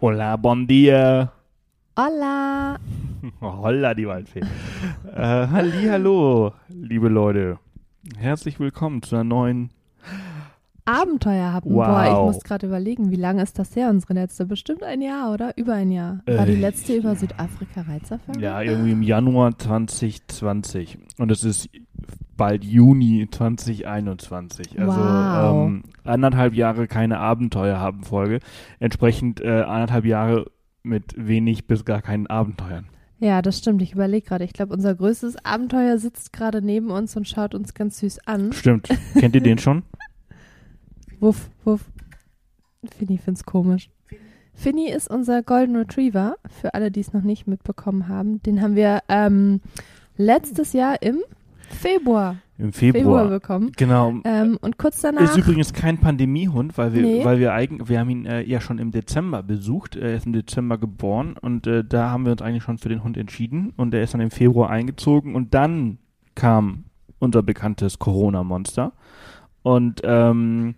Hola, bon dia. Hola. Holla, die Waldfee. äh, halli, hallo, liebe Leute. Herzlich willkommen zu einer neuen Abenteuer haben. Wow. Boah, ich muss gerade überlegen, wie lange ist das her, unsere letzte? Bestimmt ein Jahr, oder? Über ein Jahr. War die Äh, letzte über Südafrika-Reizerfolge? Ja, irgendwie im Januar 2020. Und es ist bald Juni 2021. Also Wow. ähm, anderthalb Jahre keine Abenteuer haben Folge. Entsprechend äh, anderthalb Jahre mit wenig bis gar keinen Abenteuern. Ja, das stimmt. Ich überlege gerade. Ich glaube, unser größtes Abenteuer sitzt gerade neben uns und schaut uns ganz süß an. Stimmt. Kennt ihr den schon? Wuff, wuff. Finny find's komisch. Finny ist unser Golden Retriever, für alle, die es noch nicht mitbekommen haben. Den haben wir ähm, letztes Jahr im Februar, Im Februar Februar. bekommen. Genau. Ähm, und kurz danach. Ist übrigens kein Pandemiehund, weil wir, Nee. weil wir eigentlich, wir haben ihn äh, ja schon im Dezember besucht. Er ist im Dezember geboren und äh, da haben wir uns eigentlich schon für den Hund entschieden und er ist dann im Februar eingezogen und dann kam unser bekanntes Corona-Monster und ähm,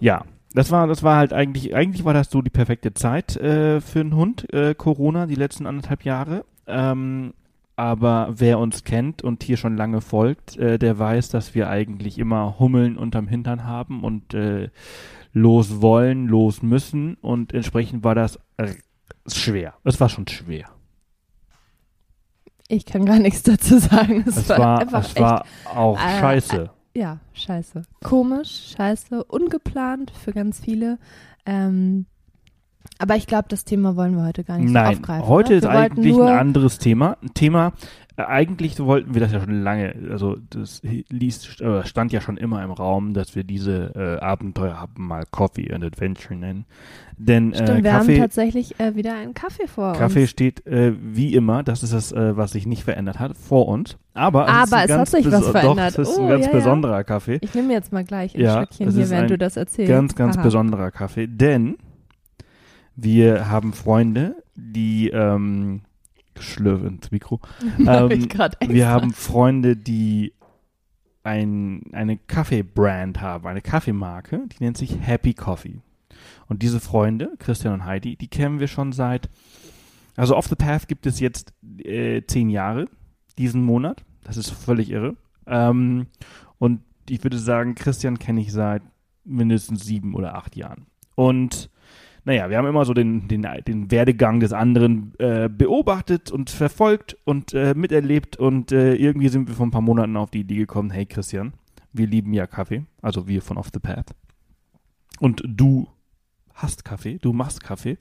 ja. Das war, das war halt eigentlich, eigentlich war das so die perfekte Zeit äh, für einen Hund, äh, Corona, die letzten anderthalb Jahre. Ähm, aber wer uns kennt und hier schon lange folgt, äh, der weiß, dass wir eigentlich immer Hummeln unterm Hintern haben und äh, los wollen, los müssen und entsprechend war das äh, schwer. Es war schon schwer. Ich kann gar nichts dazu sagen. Es, Es war, war, einfach es war auch äh, scheiße. echt, ja, scheiße. Komisch, scheiße, ungeplant für ganz viele. Ähm, aber ich glaube, das Thema wollen wir heute gar nicht so Nein, aufgreifen. heute ne? ist wir eigentlich ein anderes Thema. Ein Thema, äh, eigentlich wollten wir das ja schon lange, also das liest, äh, stand ja schon immer im Raum, dass wir diese äh, Abenteuer haben mal Coffee and Adventure nennen. Denn Stimmt, äh, wir haben Kaffee, tatsächlich äh, wieder einen Kaffee vor Kaffee uns. steht äh, wie immer, das ist das, was sich nicht verändert hat, vor uns. Aber, es, ist Aber ein es hat sich was verändert. Doch, es ist ein Oh, ganz ja, ja. besonderer Kaffee. Ich nehme jetzt mal gleich ein Ja, Stückchen hier, während ein du das erzählst. Ganz, ganz Haha. besonderer Kaffee, denn wir haben Freunde, die ähm, schlürfe ins Mikro. Hab Ähm. Wir haben Freunde, die ein, eine Kaffeebrand haben, eine Kaffeemarke, die nennt sich Happy Coffee. Und diese Freunde, Christian und Heidi, die kennen wir schon seit, also Off the Path gibt es jetzt äh, zehn Jahre, diesen Monat. Das ist völlig irre. Ähm, und ich würde sagen, Christian kenne ich seit mindestens sieben oder acht Jahren. Und naja, wir haben immer so den, den, den Werdegang des anderen äh, beobachtet und verfolgt und äh, miterlebt und äh, irgendwie sind wir vor ein paar Monaten auf die Idee gekommen, hey Christian, wir lieben ja Kaffee, also wir von Off the Path. Und du hast Kaffee, du machst Kaffee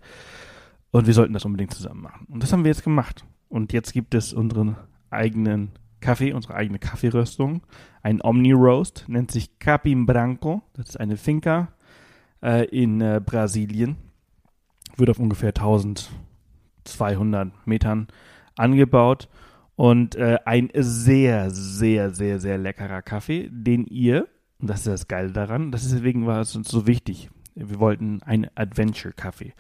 und wir sollten das unbedingt zusammen machen. Und das haben wir jetzt gemacht. Und jetzt gibt es unseren eigenen Kaffee, unsere eigene Kaffeeröstung, ein Omni Roast, nennt sich Capim Branco, das ist eine Finca äh, in äh, Brasilien, wird auf ungefähr 1200 Metern angebaut und äh, ein sehr, sehr, sehr, sehr leckerer Kaffee, den ihr, und das ist das Geile daran, das ist deswegen war es uns so wichtig, wir wollten einen Adventure-Kaffee.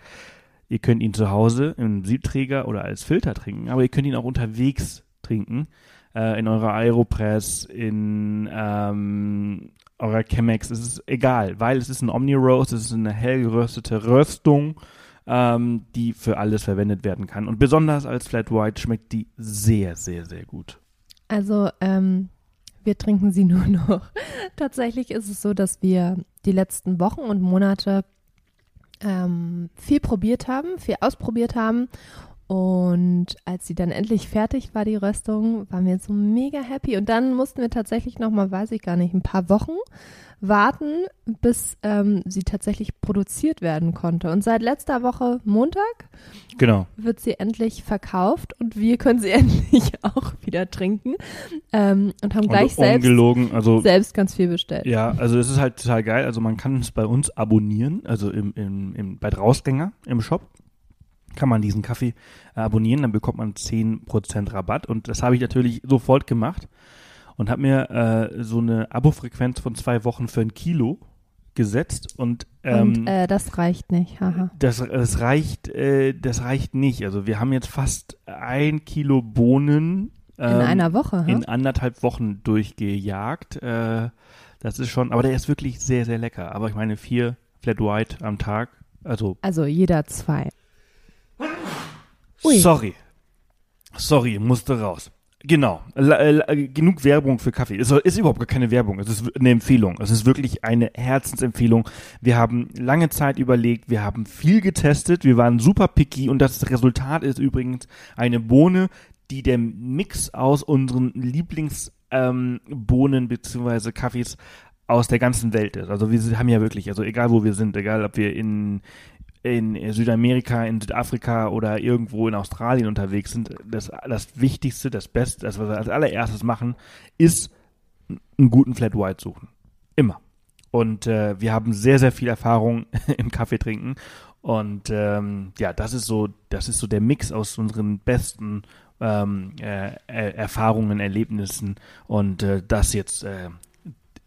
Ihr könnt ihn zu Hause im Siebträger oder als Filter trinken, aber ihr könnt ihn auch unterwegs trinken, äh, in eurer Aeropress, in ähm, eurer Chemex, es ist egal, weil es ist ein Omni-Roast, es ist eine hell geröstete Röstung, ähm, die für alles verwendet werden kann. Und besonders als Flat White schmeckt die sehr, sehr, sehr gut. Also, ähm, wir trinken sie nur noch. Tatsächlich ist es so, dass wir die letzten Wochen und Monate ähm, viel probiert haben, viel ausprobiert haben. Und als sie dann endlich fertig war, die Röstung, waren wir so mega happy. Und dann mussten wir tatsächlich noch mal, weiß ich gar nicht, ein paar Wochen warten, bis ähm, sie tatsächlich produziert werden konnte. Und seit letzter Woche Montag Genau. wird sie endlich verkauft und wir können sie endlich auch wieder trinken ähm, und haben gleich Und selbst, also selbst ganz viel bestellt. Ja, also es ist halt total geil. Also man kann es bei uns abonnieren, also im, im, im, bei Drausgänger im Shop kann man diesen Kaffee äh, abonnieren, dann bekommt man 10% Rabatt und das habe ich natürlich sofort gemacht und habe mir äh, so eine Abo-Frequenz von zwei Wochen für ein Kilo gesetzt und, ähm, und äh, das reicht nicht. Haha. das, das reicht, äh, das reicht nicht. Also wir haben jetzt fast ein Kilo Bohnen In ähm, einer Woche. in anderthalb Wochen durchgejagt. Äh, das ist schon, aber der ist wirklich sehr, sehr lecker. Aber ich meine, vier Flat White am Tag Also, Also jeder zwei. Ui. sorry. Sorry, musste raus. Genau. La, la, genug Werbung für Kaffee. Es ist überhaupt gar keine Werbung. Es ist eine Empfehlung. Es ist wirklich eine Herzensempfehlung. Wir haben lange Zeit überlegt. Wir haben viel getestet. Wir waren super picky und das Resultat ist übrigens eine Bohne, die der Mix aus unseren Lieblingsbohnen ähm, beziehungsweise Kaffees aus der ganzen Welt ist. Also wir haben ja wirklich, also egal wo wir sind, egal ob wir in, in Südamerika, in Südafrika oder irgendwo in Australien unterwegs sind, das, das Wichtigste, das Beste, das was wir als allererstes machen, ist einen guten Flat White suchen. Immer. Und äh, wir haben sehr, sehr viel Erfahrung im Kaffee trinken. Und ähm, ja, das ist so, das ist so der Mix aus unseren besten ähm, äh, Erfahrungen, Erlebnissen und äh, das jetzt äh,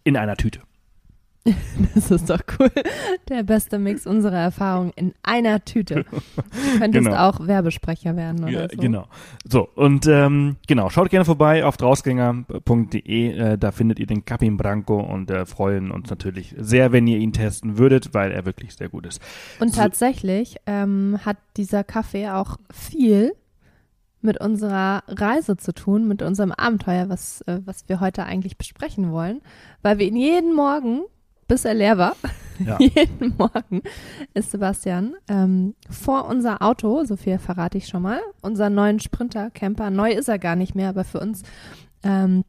in einer Tüte. Das ist doch cool. Der beste Mix unserer Erfahrungen in einer Tüte. Du könntest Genau. auch Werbesprecher werden oder Ja, so. Genau. So, und ähm, genau, schaut gerne vorbei auf drausgänger.de, äh, da findet ihr den Capim Branco und äh, freuen uns natürlich sehr, wenn ihr ihn testen würdet, weil er wirklich sehr gut ist. Und So- tatsächlich ähm, hat dieser Kaffee auch viel mit unserer Reise zu tun, mit unserem Abenteuer, was, äh, was wir heute eigentlich besprechen wollen, weil wir ihn jeden Morgen, bis er leer war, Ja. jeden Morgen ist Sebastian ähm, vor unser Auto, so viel verrate ich schon mal, unseren neuen Sprinter Camper, neu ist er gar nicht mehr, aber für uns ähm,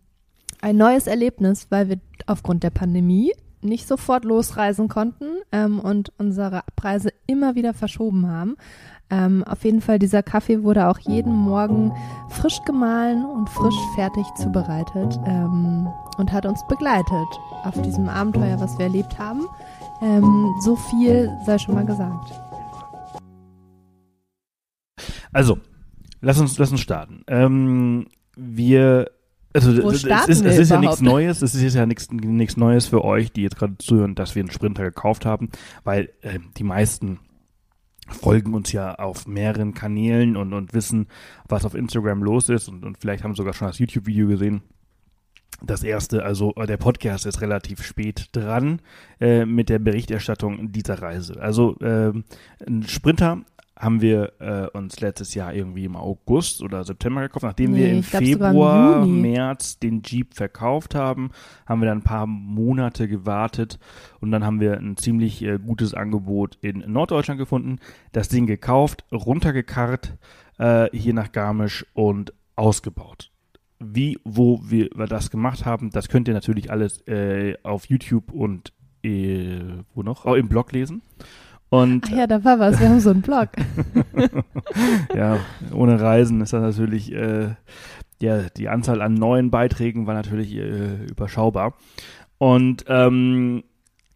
ein neues Erlebnis, weil wir aufgrund der Pandemie nicht sofort losreisen konnten ähm, und unsere Abreise immer wieder verschoben haben. Ähm, auf jeden Fall, dieser Kaffee wurde auch jeden Morgen frisch gemahlen und frisch fertig zubereitet ähm, und hat uns begleitet auf diesem Abenteuer, was wir erlebt haben. Ähm, so viel sei schon mal gesagt. Also, lass uns, lass uns starten. Ähm, wir, also es ist, es ist ja nichts Neues, es ist ja nichts nichts Neues für euch, die jetzt gerade zuhören, dass wir einen Sprinter gekauft haben, weil äh, die meisten folgen uns ja auf mehreren Kanälen und, und wissen, was auf Instagram los ist und, und vielleicht haben sogar schon das YouTube-Video gesehen. Das erste, also äh, der Podcast ist relativ spät dran äh, mit der Berichterstattung dieser Reise. Also ähm, ein Sprinter haben wir äh, uns letztes Jahr irgendwie im August oder September gekauft. Nachdem wir Nee, im sogar im Februar, Juni. März den Jeep verkauft haben, haben wir dann ein paar Monate gewartet und dann haben wir ein ziemlich äh, gutes Angebot in Norddeutschland gefunden, das Ding gekauft, runtergekarrt äh, hier nach Garmisch und ausgebaut. Wie, wo wir, wir das gemacht haben, das könnt ihr natürlich alles äh, auf YouTube und äh, wo noch? Oh, im Blog lesen. Und Ach ja, da war was. Wir haben so einen Blog. ja, ohne Reisen ist das natürlich, äh, ja, die Anzahl an neuen Beiträgen war natürlich äh, überschaubar. Und ähm,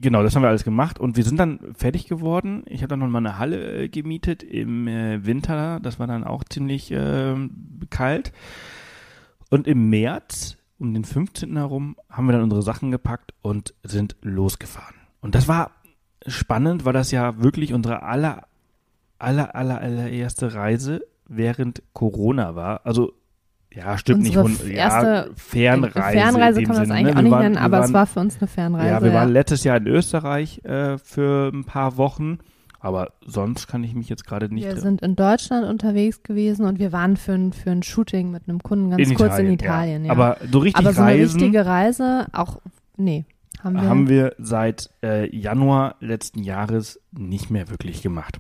genau, das haben wir alles gemacht und wir sind dann fertig geworden. Ich habe dann noch mal eine Halle äh, gemietet im äh, Winter. Das war dann auch ziemlich äh, kalt. Und im März, um den 15. herum, haben wir dann unsere Sachen gepackt und sind losgefahren. Und das war spannend, weil das ja wirklich unsere aller, aller, aller, allererste Reise während Corona war. Also, ja, stimmt Unsere nicht. erste ja, Fernreise. Fernreise in dem kann man das eigentlich ne? auch nicht waren- nennen, aber waren, es war für uns eine Fernreise. Ja, wir waren letztes Jahr in Österreich äh, für ein paar Wochen. Aber sonst kann ich mich jetzt gerade nicht. wir sind in Deutschland unterwegs gewesen und wir waren für ein, für ein Shooting mit einem Kunden ganz in kurz Italien, in Italien. Ja. Aber so richtig Aber so eine reisen richtige Reise, auch, nee, haben wir. haben wir seit äh, Januar letzten Jahres nicht mehr wirklich gemacht.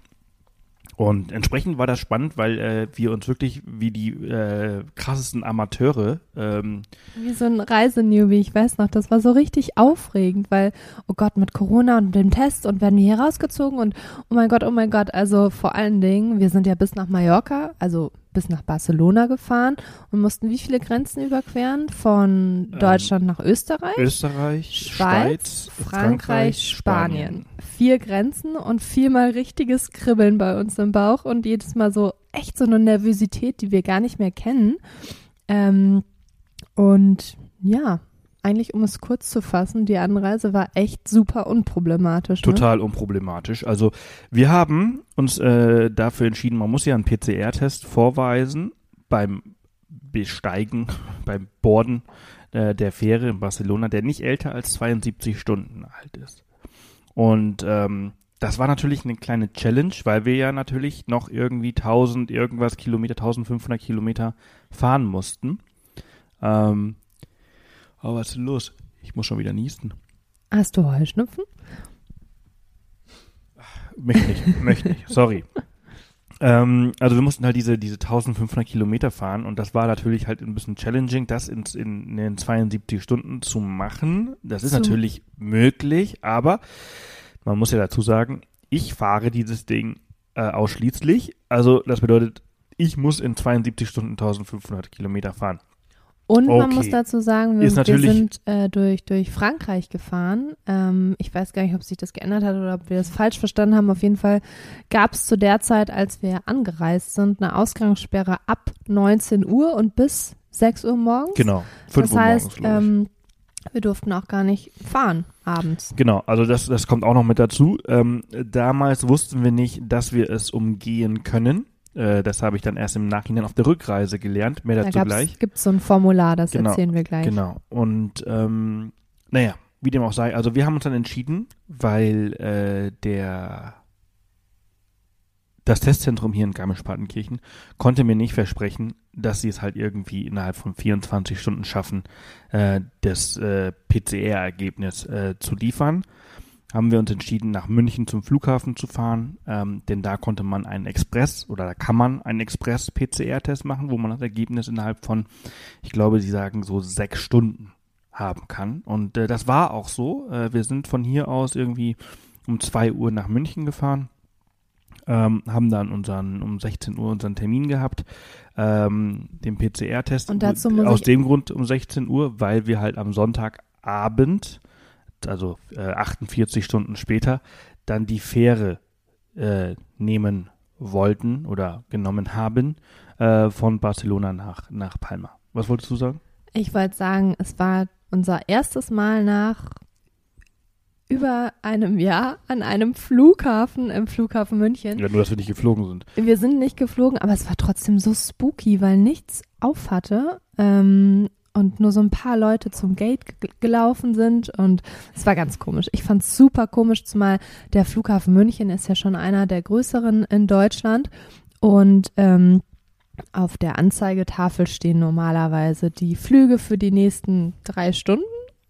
Und entsprechend war das spannend, weil äh, wir uns wirklich wie die äh, krassesten Amateure ähm, Wie so ein Reisenewbie, ich weiß noch, das war so richtig aufregend, weil, oh Gott, mit Corona und dem Test und werden wir hier rausgezogen und oh mein Gott, oh mein Gott, also vor allen Dingen, wir sind ja bis nach Mallorca, also bis nach Barcelona gefahren und mussten wie viele Grenzen überqueren? Von Ähm, Deutschland nach Österreich? Österreich, Schweiz, Schweiz, Frankreich, Spanien. Vier Grenzen und viermal richtiges Kribbeln bei uns im Bauch und jedes Mal so echt so eine Nervosität, die wir gar nicht mehr kennen. Ähm, und ja, eigentlich um es kurz zu fassen, die Anreise war echt super unproblematisch. Ne? Total unproblematisch. Also wir haben uns äh, dafür entschieden, man muss ja einen PCR-Test vorweisen beim Besteigen, beim Borden äh, der Fähre in Barcelona, der nicht älter als 72 Stunden alt ist. Und ähm, das war natürlich eine kleine Challenge, weil wir ja natürlich noch irgendwie 1000 irgendwas Kilometer, 1500 Kilometer fahren mussten. Ähm, aber was ist denn los? Ich muss schon wieder niesten. Hast du Heuschnupfen? Möchte nicht, möchte nicht, sorry. Ähm, also wir mussten halt diese, diese 1500 Kilometer fahren und das war natürlich halt ein bisschen challenging, das in, in, in den 72 Stunden zu machen. Das ist So. natürlich möglich, aber man muss ja dazu sagen, ich fahre dieses Ding äh, ausschließlich. Also das bedeutet, ich muss in 72 Stunden 1500 Kilometer fahren. Und man Okay. muss dazu sagen, wir, wir sind äh, durch, durch Frankreich gefahren. Ähm, ich weiß gar nicht, ob sich das geändert hat oder ob wir das falsch verstanden haben. Auf jeden Fall gab es zu der Zeit, als wir angereist sind, eine Ausgangssperre ab 19 Uhr und bis 6 Uhr morgens. Genau, 5 Das Uhr heißt, morgens, ähm, wir durften auch gar nicht fahren abends. Genau, also das, das kommt auch noch mit dazu. Ähm, damals wussten wir nicht, dass wir es umgehen können. Äh, das habe ich dann erst im Nachhinein auf der Rückreise gelernt. Mehr Da dazu gleich. gibt es so ein Formular, das Genau, erzählen wir gleich. Genau. Und ähm, naja, wie dem auch sei. Also wir haben uns dann entschieden, weil äh, der das Testzentrum hier in Garmisch-Partenkirchen konnte mir nicht versprechen, dass sie es halt irgendwie innerhalb von 24 Stunden schaffen, äh, das äh, PCR-Ergebnis äh, zu liefern. Haben wir uns entschieden, nach München zum Flughafen zu fahren, ähm, denn da konnte man einen Express oder da kann man einen Express-PCR-Test machen, wo man das Ergebnis innerhalb von, ich glaube, sie sagen so sechs Stunden haben kann. Und äh, das war auch so. Äh, wir sind von hier aus irgendwie um zwei Uhr nach München gefahren ähm, haben dann unseren um 16 Uhr unseren Termin gehabt, ähm, den PCR-Test. Und dazu muss aus dem Grund um 16 Uhr, weil wir halt am Sonntagabend, also äh, 48 Stunden später, dann die Fähre äh, nehmen wollten oder genommen haben äh, von Barcelona nach, nach Palma. Was wolltest du sagen? Ich wollte sagen, es war unser erstes Mal nach über einem Jahr an einem Flughafen im Flughafen München. Ja, nur, dass wir nicht geflogen sind. Wir sind nicht geflogen, aber es war trotzdem so spooky, weil nichts auf hatte ähm, und nur so ein paar Leute zum Gate gelaufen sind und es war ganz komisch. Ich fand es super komisch, zumal der Flughafen München ist ja schon einer der größeren in Deutschland und ähm, auf der Anzeigetafel stehen normalerweise die Flüge für die nächsten drei Stunden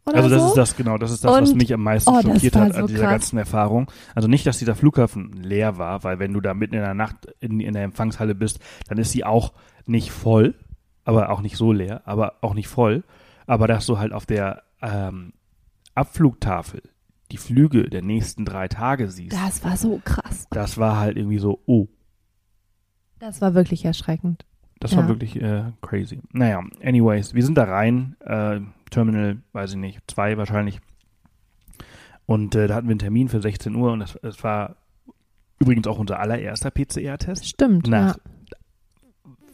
oder Also das so. ist das, genau, das ist das, was Und- mich am meisten oh, schockiert hat so an dieser krass. ganzen Erfahrung. Also nicht, dass dieser Flughafen leer war, weil wenn du da mitten in der Nacht in, in der Empfangshalle bist, dann ist sie auch nicht voll, aber auch nicht so leer, aber auch nicht voll. Aber dass du halt auf der ähm, Abflugtafel die Flüge der nächsten drei Tage siehst, das war so krass. das war halt irgendwie so, oh, Das war wirklich erschreckend. Das Ja. war wirklich äh, crazy. Naja, anyways, wir sind da rein, äh, Terminal, weiß ich nicht, zwei wahrscheinlich. Und äh, da hatten wir einen Termin für 16 Uhr und das, das war übrigens auch unser allererster PCR-Test. Stimmt. Nach ja.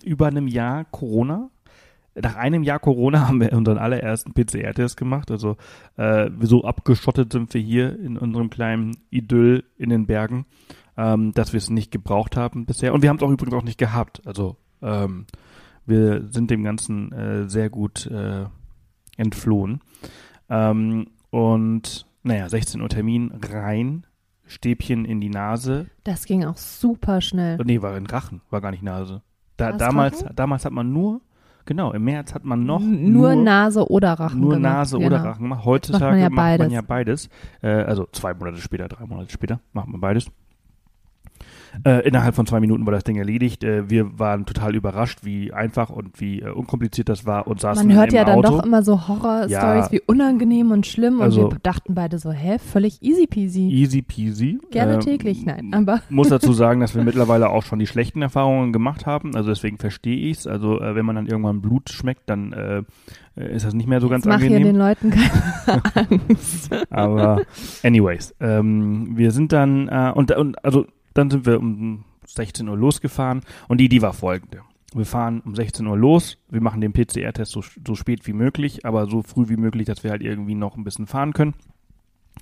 Über einem Jahr Corona. Nach einem Jahr Corona haben wir unseren allerersten PCR-Test gemacht. Also äh, so abgeschottet sind wir hier in unserem kleinen Idyll in den Bergen, ähm, dass wir es nicht gebraucht haben bisher. Und wir haben es auch übrigens auch nicht gehabt. Also ähm, wir sind dem Ganzen äh, sehr gut äh, entflohen. Ähm, und naja, 16 Uhr Termin, rein, Stäbchen in die Nase. Das ging auch super schnell. Nee, war in Rachen, war gar nicht Nase. Da, damals, damals hat man nur, genau, im März hat man noch N- nur, Nase oder Rachen. nur gemacht, Nase genau. oder Rachen gemacht. Heutzutage macht man ja macht man beides. ja beides. Äh, also zwei Monate später, drei Monate später macht man beides. Äh, innerhalb von zwei Minuten war das Ding erledigt. Äh, wir waren total überrascht, wie einfach und wie äh, unkompliziert das war und saßen Man hört ja dann Auto. doch immer so Horror-Stories, Ja. wie unangenehm und schlimm. Und Also- wir dachten beide so, hä, völlig easy peasy. Easy peasy. Gerne Ähm, täglich, nein. Aber muss dazu sagen, dass wir mittlerweile auch schon die schlechten Erfahrungen gemacht haben. Also deswegen verstehe ich es. Also äh, wenn man dann irgendwann Blut schmeckt, dann äh, äh, ist das nicht mehr so ganz jetzt mach hier angenehm. den Leuten keine Angst. Aber anyways, ähm, wir sind dann äh, und, und also dann sind wir um 16 Uhr losgefahren und die Idee war folgende. Wir fahren um 16 Uhr los, wir machen den PCR-Test so, so spät wie möglich, aber so früh wie möglich, dass wir halt irgendwie noch ein bisschen fahren können.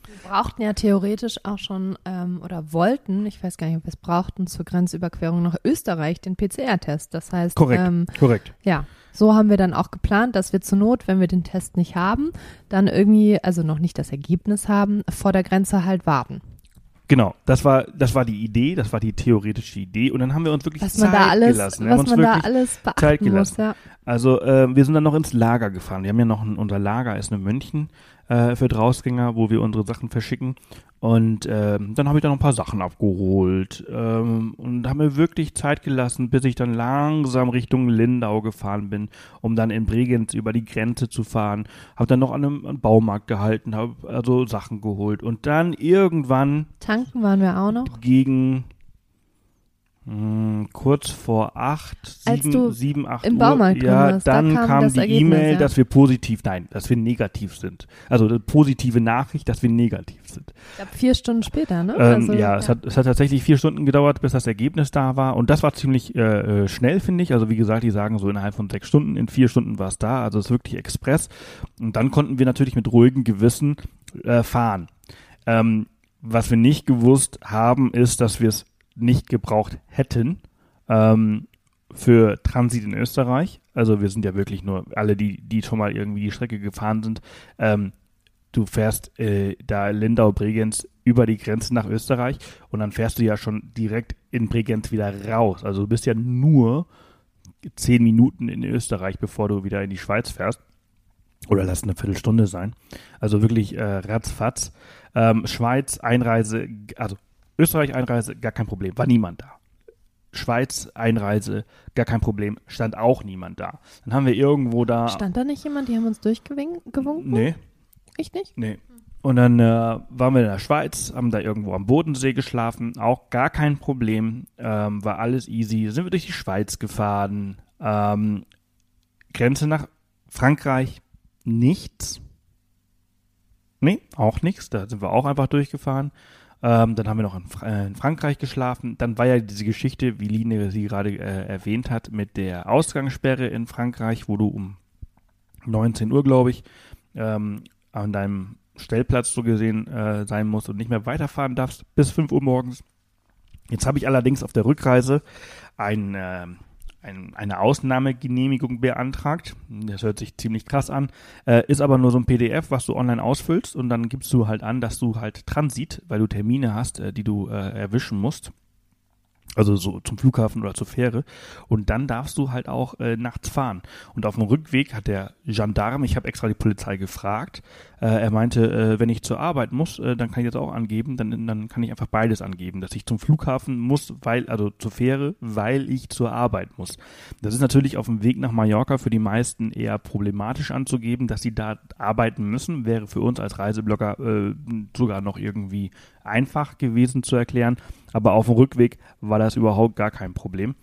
Wir brauchten ja theoretisch auch schon ähm, oder wollten, ich weiß gar nicht, ob wir es brauchten, zur Grenzüberquerung nach Österreich den PCR-Test. Das heißt, Korrekt. Ähm, Korrekt. ja, so haben wir dann auch geplant, dass wir zur Not, wenn wir den Test nicht haben, dann irgendwie, also noch nicht das Ergebnis haben, vor der Grenze halt warten. Genau, das war, das war die Idee, das war die theoretische Idee und dann haben wir uns wirklich Was Zeit man da alles, gelassen. Wir was man da alles Zeit beachten muss, ja. Also äh, wir sind dann noch ins Lager gefahren. Wir haben ja noch ein, unser Lager ist in München äh, für Drausgänger, wo wir unsere Sachen verschicken. Und ähm, dann habe ich da noch ein paar Sachen abgeholt ähm, und haben mir wirklich Zeit gelassen, bis ich dann langsam Richtung Lindau gefahren bin, um dann in Bregenz über die Grenze zu fahren. Habe dann noch an einem, Baumarkt gehalten, habe also Sachen geholt und dann irgendwann Tanken waren wir auch noch. gegen kurz vor acht, sieben, sieben, acht im Uhr, Baumarkt ja, warst, da dann kam kam das die E-Mail, ja. dass wir positiv, nein, dass wir negativ sind. Also eine positive Nachricht, dass wir negativ sind. Ich glaube, vier Stunden später, ne? Ähm, Also, ja, es hat, es hat tatsächlich vier Stunden gedauert, bis das Ergebnis da war. Und das war ziemlich äh, äh, schnell, finde ich. Also wie gesagt, die sagen so innerhalb von sechs Stunden, in vier Stunden war es da. Also es ist wirklich Express. Und dann konnten wir natürlich mit ruhigem Gewissen äh, fahren. Ähm, was wir nicht gewusst haben, ist, dass wir es nicht gebraucht hätten ähm, für Transit in Österreich. Also wir sind ja wirklich nur alle, die, die schon mal irgendwie die Strecke gefahren sind. Ähm, du fährst äh, da Lindau-Bregenz über die Grenze nach Österreich und dann fährst du ja schon direkt in Bregenz wieder raus. Also du bist ja nur zehn Minuten in Österreich, bevor du wieder in die Schweiz fährst. Oder lass eine Viertelstunde sein. Also wirklich äh, ratzfatz. Ähm, Schweiz, Einreise, also Österreich, Einreise, gar kein Problem. War niemand da. Schweiz, Einreise, gar kein Problem. Stand auch niemand da. Dann haben wir irgendwo da. Stand da nicht jemand, die haben uns durchgewunken? Nee, Ich nicht? Nee. Und dann äh, waren wir in der Schweiz, haben da irgendwo am Bodensee geschlafen, auch gar kein Problem, ähm, war alles easy. Sind wir durch die Schweiz gefahren, ähm, Grenze nach Frankreich, nichts. Nee, auch nichts, da sind wir auch einfach durchgefahren. Ähm, dann haben wir noch in, äh, in Frankreich geschlafen. Dann war ja diese Geschichte, wie Line sie gerade äh, erwähnt hat, mit der Ausgangssperre in Frankreich, wo du um 19 Uhr, glaube ich, ähm, an deinem Stellplatz so gesehen äh, sein musst und nicht mehr weiterfahren darfst bis 5 Uhr morgens. Jetzt habe ich allerdings auf der Rückreise ein, äh, ein, eine Ausnahmegenehmigung beantragt. Das hört sich ziemlich krass an, äh, ist aber nur so ein PDF, was du online ausfüllst und dann gibst du halt an, dass du halt Transit, weil du Termine hast, äh, die du äh, erwischen musst. Also so zum Flughafen oder zur Fähre. Und dann darfst du halt auch äh, nachts fahren. Und auf dem Rückweg hat der Gendarm, ich habe extra die Polizei gefragt, äh, er meinte, äh, wenn ich zur Arbeit muss, äh, dann kann ich das auch angeben, dann, dann kann ich einfach beides angeben, dass ich zum Flughafen muss, weil, also zur Fähre, weil ich zur Arbeit muss. Das ist natürlich auf dem Weg nach Mallorca für die meisten eher problematisch anzugeben, dass sie da arbeiten müssen, wäre für uns als Reiseblogger äh, sogar noch irgendwie einfach gewesen zu erklären. Aber auf dem Rückweg war das überhaupt gar kein Problem,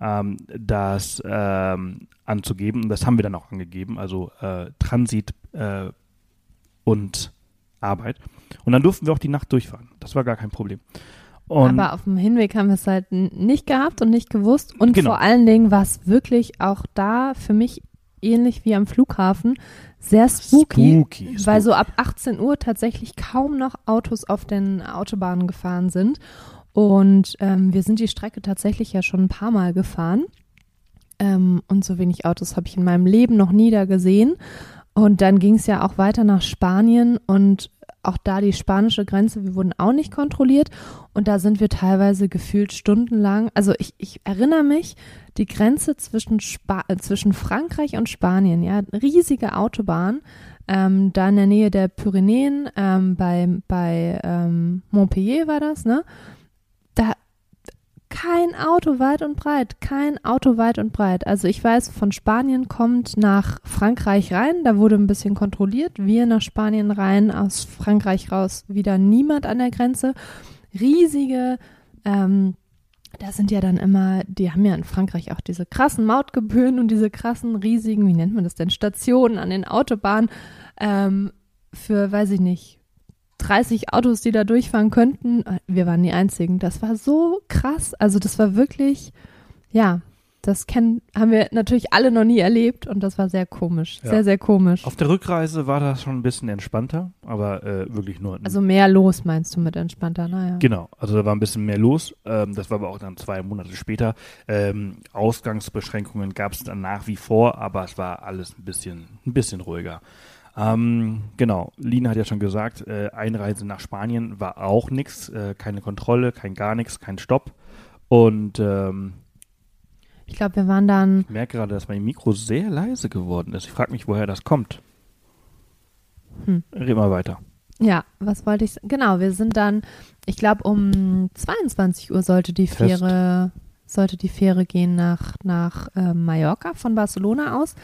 ähm, das ähm, anzugeben. Und das haben wir dann auch angegeben, also äh, Transit äh, und Arbeit. Und dann durften wir auch die Nacht durchfahren. Das war gar kein Problem. Und Aber auf dem Hinweg haben wir es halt nicht gehabt und nicht gewusst. Und Genau. vor allen Dingen war es wirklich auch da für mich ähnlich wie am Flughafen sehr spooky, Spooky, weil spooky. so ab 18 Uhr tatsächlich kaum noch Autos auf den Autobahnen gefahren sind. Und ähm, wir sind die Strecke tatsächlich ja schon ein paar Mal gefahren. Ähm, und so wenig Autos habe ich in meinem Leben noch nie da gesehen. Und dann ging es ja auch weiter nach Spanien und auch da die spanische Grenze, wir wurden auch nicht kontrolliert. Und da sind wir teilweise gefühlt stundenlang. Also ich, ich erinnere mich, die Grenze zwischen, Spa äh, zwischen Frankreich und Spanien, ja, riesige Autobahn, ähm, da in der Nähe der Pyrenäen, ähm, bei, bei ähm, Montpellier war das, ne? Kein Auto weit und breit, kein Auto weit und breit. Also ich weiß, von Spanien kommt nach Frankreich rein, da wurde ein bisschen kontrolliert, wir nach Spanien rein, aus Frankreich raus wieder niemand an der Grenze. Riesige, ähm, da sind ja dann immer, die haben ja in Frankreich auch diese krassen Mautgebühren und diese krassen, riesigen, wie nennt man das denn, Stationen an den Autobahnen ähm, für, weiß ich nicht, 30 Autos, die da durchfahren könnten. Wir waren die Einzigen. Das war so krass. Also das war wirklich, ja, das kennen, haben wir natürlich alle noch nie erlebt und das war sehr komisch. Ja. Sehr, sehr komisch. Auf der Rückreise war das schon ein bisschen entspannter, aber äh, wirklich nur. Also mehr los, meinst du mit entspannter, naja. Genau, also da war ein bisschen mehr los. Ähm, das war aber auch dann zwei Monate später. Ähm, Ausgangsbeschränkungen gab es dann nach wie vor, aber es war alles ein bisschen, ein bisschen ruhiger. Ähm, genau, Lina hat ja schon gesagt, äh, Einreise nach Spanien war auch nichts, äh, keine Kontrolle, kein gar nichts, kein Stopp. Und ähm, Ich glaube, wir waren dann, ich merke gerade, dass mein Mikro sehr leise geworden ist. Ich frage mich, woher das kommt. Hm. Red mal weiter. ja, was wollte ich, genau, wir sind dann, ich glaube, um 22 Uhr sollte die Fest. Fähre, sollte die Fähre gehen nach, nach äh, Mallorca von Barcelona aus.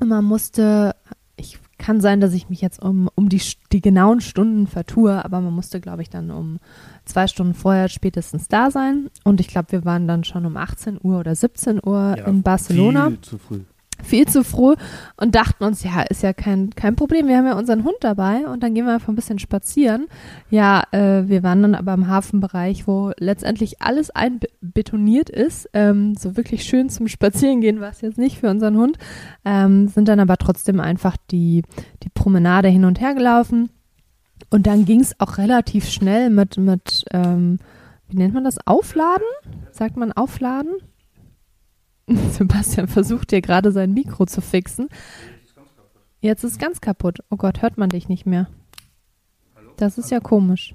Und man musste, ich kann sein, dass ich mich jetzt um, um die, die genauen Stunden vertue, aber man musste, glaube ich, dann um zwei Stunden vorher spätestens da sein. Und ich glaube, wir waren dann schon um 18 Uhr oder 17 Uhr in Barcelona Viel zu früh. Viel zu früh und dachten uns, ja, ist ja kein, kein Problem, wir haben ja unseren Hund dabei und dann gehen wir einfach ein bisschen spazieren. Ja, äh, wir waren dann aber im Hafenbereich, wo letztendlich alles einbetoniert ist. Ähm, so wirklich schön zum Spazierengehen war es jetzt nicht für unseren Hund. Ähm, sind dann aber trotzdem einfach die, die Promenade hin und her gelaufen. Und dann ging es auch relativ schnell mit, mit ähm, wie nennt man das? Aufladen? Sagt man Aufladen? Sebastian versucht hier gerade sein Mikro zu fixen. Jetzt ist es ganz kaputt. Oh Gott, hört man dich nicht mehr. Das ist ja komisch.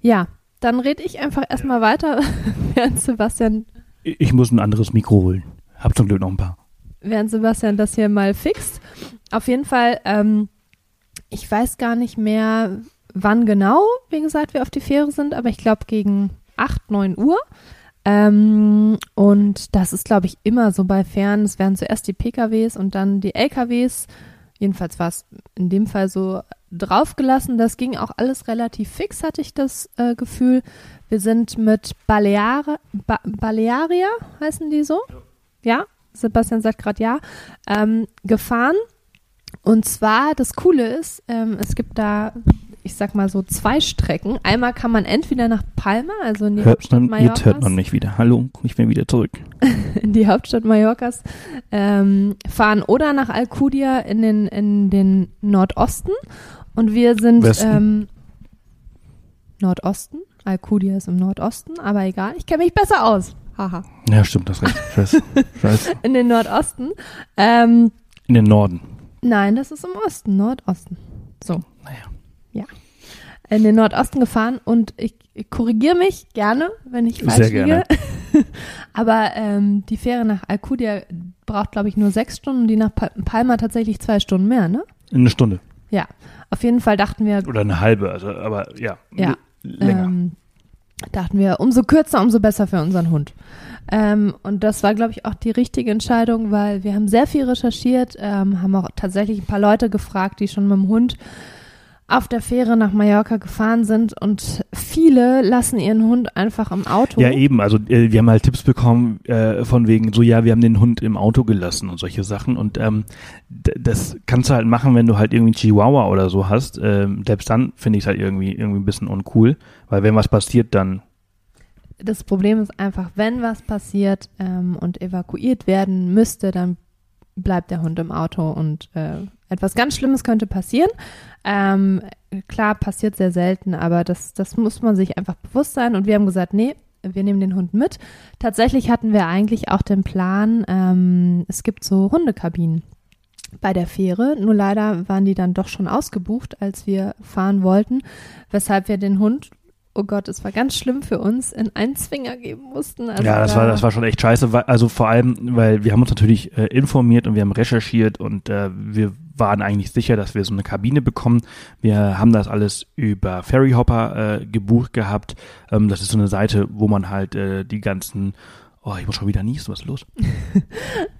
Ja, dann rede ich einfach erstmal weiter, während Sebastian, Ich ich muss ein anderes Mikro holen. Hab zum Glück noch ein paar. während Sebastian das hier mal fixt. Auf jeden Fall, ähm, ich weiß gar nicht mehr, wann genau, wie gesagt, wir auf die Fähre sind, aber ich glaube gegen 8, 9 Uhr. Ähm, und das ist, glaube ich, immer so bei Fähren. Es werden zuerst die PKWs und dann die LKWs. Jedenfalls war es in dem Fall so draufgelassen. Das ging auch alles relativ fix, hatte ich das äh, Gefühl. Wir sind mit Baleare, ba Balearia, heißen die so? Ja, Sebastian sagt gerade ja, ähm, gefahren. Und zwar, das Coole ist, ähm, es gibt da, ich sag mal so zwei Strecken. Einmal kann man entweder nach Palma, also in die Hört Hauptstadt man, Mallorcas, jetzt hört man mich wieder. Hallo, ich bin wieder zurück. in die Hauptstadt Mallorcas ähm, fahren oder nach Alcudia in den, in den Nordosten. Und wir sind ähm, Nordosten. Alcudia ist im Nordosten, aber egal. Ich kenne mich besser aus. Haha. Ja, stimmt, das recht. Scheiße. Scheiße. In den Nordosten. Ähm, In den Norden. nein, das ist im Osten, Nordosten. So. Naja. In den Nordosten gefahren und ich, ich korrigiere mich gerne, wenn ich Sehr falsch gerne. liege. Aber ähm, die Fähre nach Alcudia braucht, glaube ich, nur sechs Stunden, die nach Pa- Palma tatsächlich zwei Stunden mehr, ne? Eine Stunde. Ja. Auf jeden Fall dachten wir, Oder eine halbe, also, aber ja. Ja. Länger. ähm, dachten wir, umso kürzer, umso besser für unseren Hund. Ähm, und das war, glaube ich, auch die richtige Entscheidung, weil wir haben sehr viel recherchiert, ähm, haben auch tatsächlich ein paar Leute gefragt, die schon mit dem Hund auf der Fähre nach Mallorca gefahren sind und viele lassen ihren Hund einfach im Auto. Ja, eben. Also äh, wir haben halt Tipps bekommen äh, von wegen so, ja, wir haben den Hund im Auto gelassen und solche Sachen. Und ähm, das kannst du halt machen, wenn du halt irgendwie Chihuahua oder so hast. Ähm, selbst dann finde ich es halt irgendwie, irgendwie ein bisschen uncool, weil wenn was passiert, dann Das Problem ist einfach, wenn was passiert ähm, und evakuiert werden müsste, dann bleibt der Hund im Auto und äh, etwas ganz Schlimmes könnte passieren. Ähm, klar, passiert sehr selten, aber das, das muss man sich einfach bewusst sein. Und wir haben gesagt, nee, wir nehmen den Hund mit. Tatsächlich hatten wir eigentlich auch den Plan, ähm, es gibt so Hundekabinen bei der Fähre. Nur leider waren die dann doch schon ausgebucht, als wir fahren wollten, weshalb wir den Hund, oh Gott, es war ganz schlimm für uns, in einen Zwinger geben mussten. Also ja, das da- war, das war schon echt scheiße. Weil, also vor allem, weil wir haben uns natürlich äh, informiert und wir haben recherchiert und äh, wir waren eigentlich sicher, dass wir so eine Kabine bekommen. Wir haben das alles über Ferryhopper äh, gebucht gehabt. Ähm, das ist so eine Seite, wo man halt äh, die ganzen Oh, ich muss schon wieder niesen, was ist los?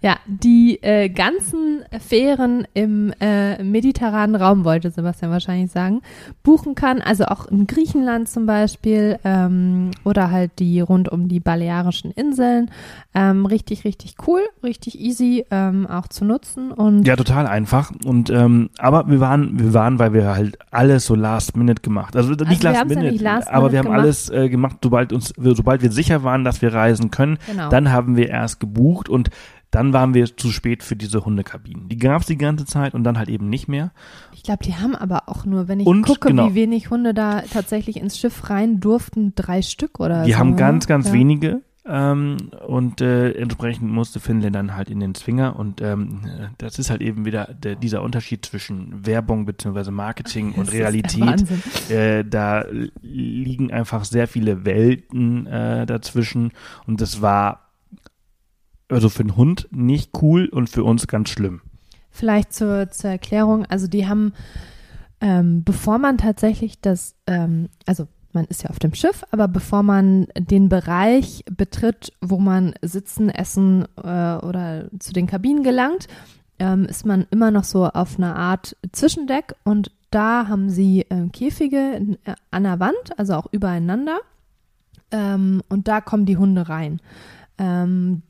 Ja, die äh, ganzen Fähren im äh, mediterranen Raum, wollte Sebastian wahrscheinlich sagen, buchen kann. Also auch in Griechenland zum Beispiel ähm, oder halt die rund um die Balearischen Inseln. Ähm, richtig, richtig cool, richtig easy ähm, auch zu nutzen. Und Ja, total einfach. Und ähm, aber wir waren, wir waren, weil wir halt alles so last minute gemacht. Also nicht wir last haben's ja minute, nicht last aber minute wir haben gemacht. alles äh, gemacht, sobald uns, sobald wir sicher waren, dass wir reisen können. Genau. Dann haben wir erst gebucht und dann waren wir zu spät für diese Hundekabinen. Die gab es die ganze Zeit und dann halt eben nicht mehr. Ich glaube, die haben aber auch nur, wenn ich Und, gucke, genau. wie wenig Hunde da tatsächlich ins Schiff rein durften, drei Stück oder Die so. haben ne? ganz, ganz ja. wenige, Ähm, und äh, entsprechend musste Finlay dann halt in den Zwinger und ähm, das ist halt eben wieder der, dieser Unterschied zwischen Werbung bzw. Marketing und Realität. Äh, da liegen einfach sehr viele Welten äh, dazwischen und das war also für den Hund nicht cool und für uns ganz schlimm. Vielleicht zur, zur Erklärung, also die haben, ähm, bevor man tatsächlich das, ähm, also man ist ja auf dem Schiff, aber bevor man den Bereich betritt, wo man sitzen, essen äh, oder zu den Kabinen gelangt, ähm, ist man immer noch so auf einer Art Zwischendeck und da haben sie äh, Käfige in, äh, an der Wand, also auch übereinander. Ähm, und da kommen die Hunde rein. Ähm,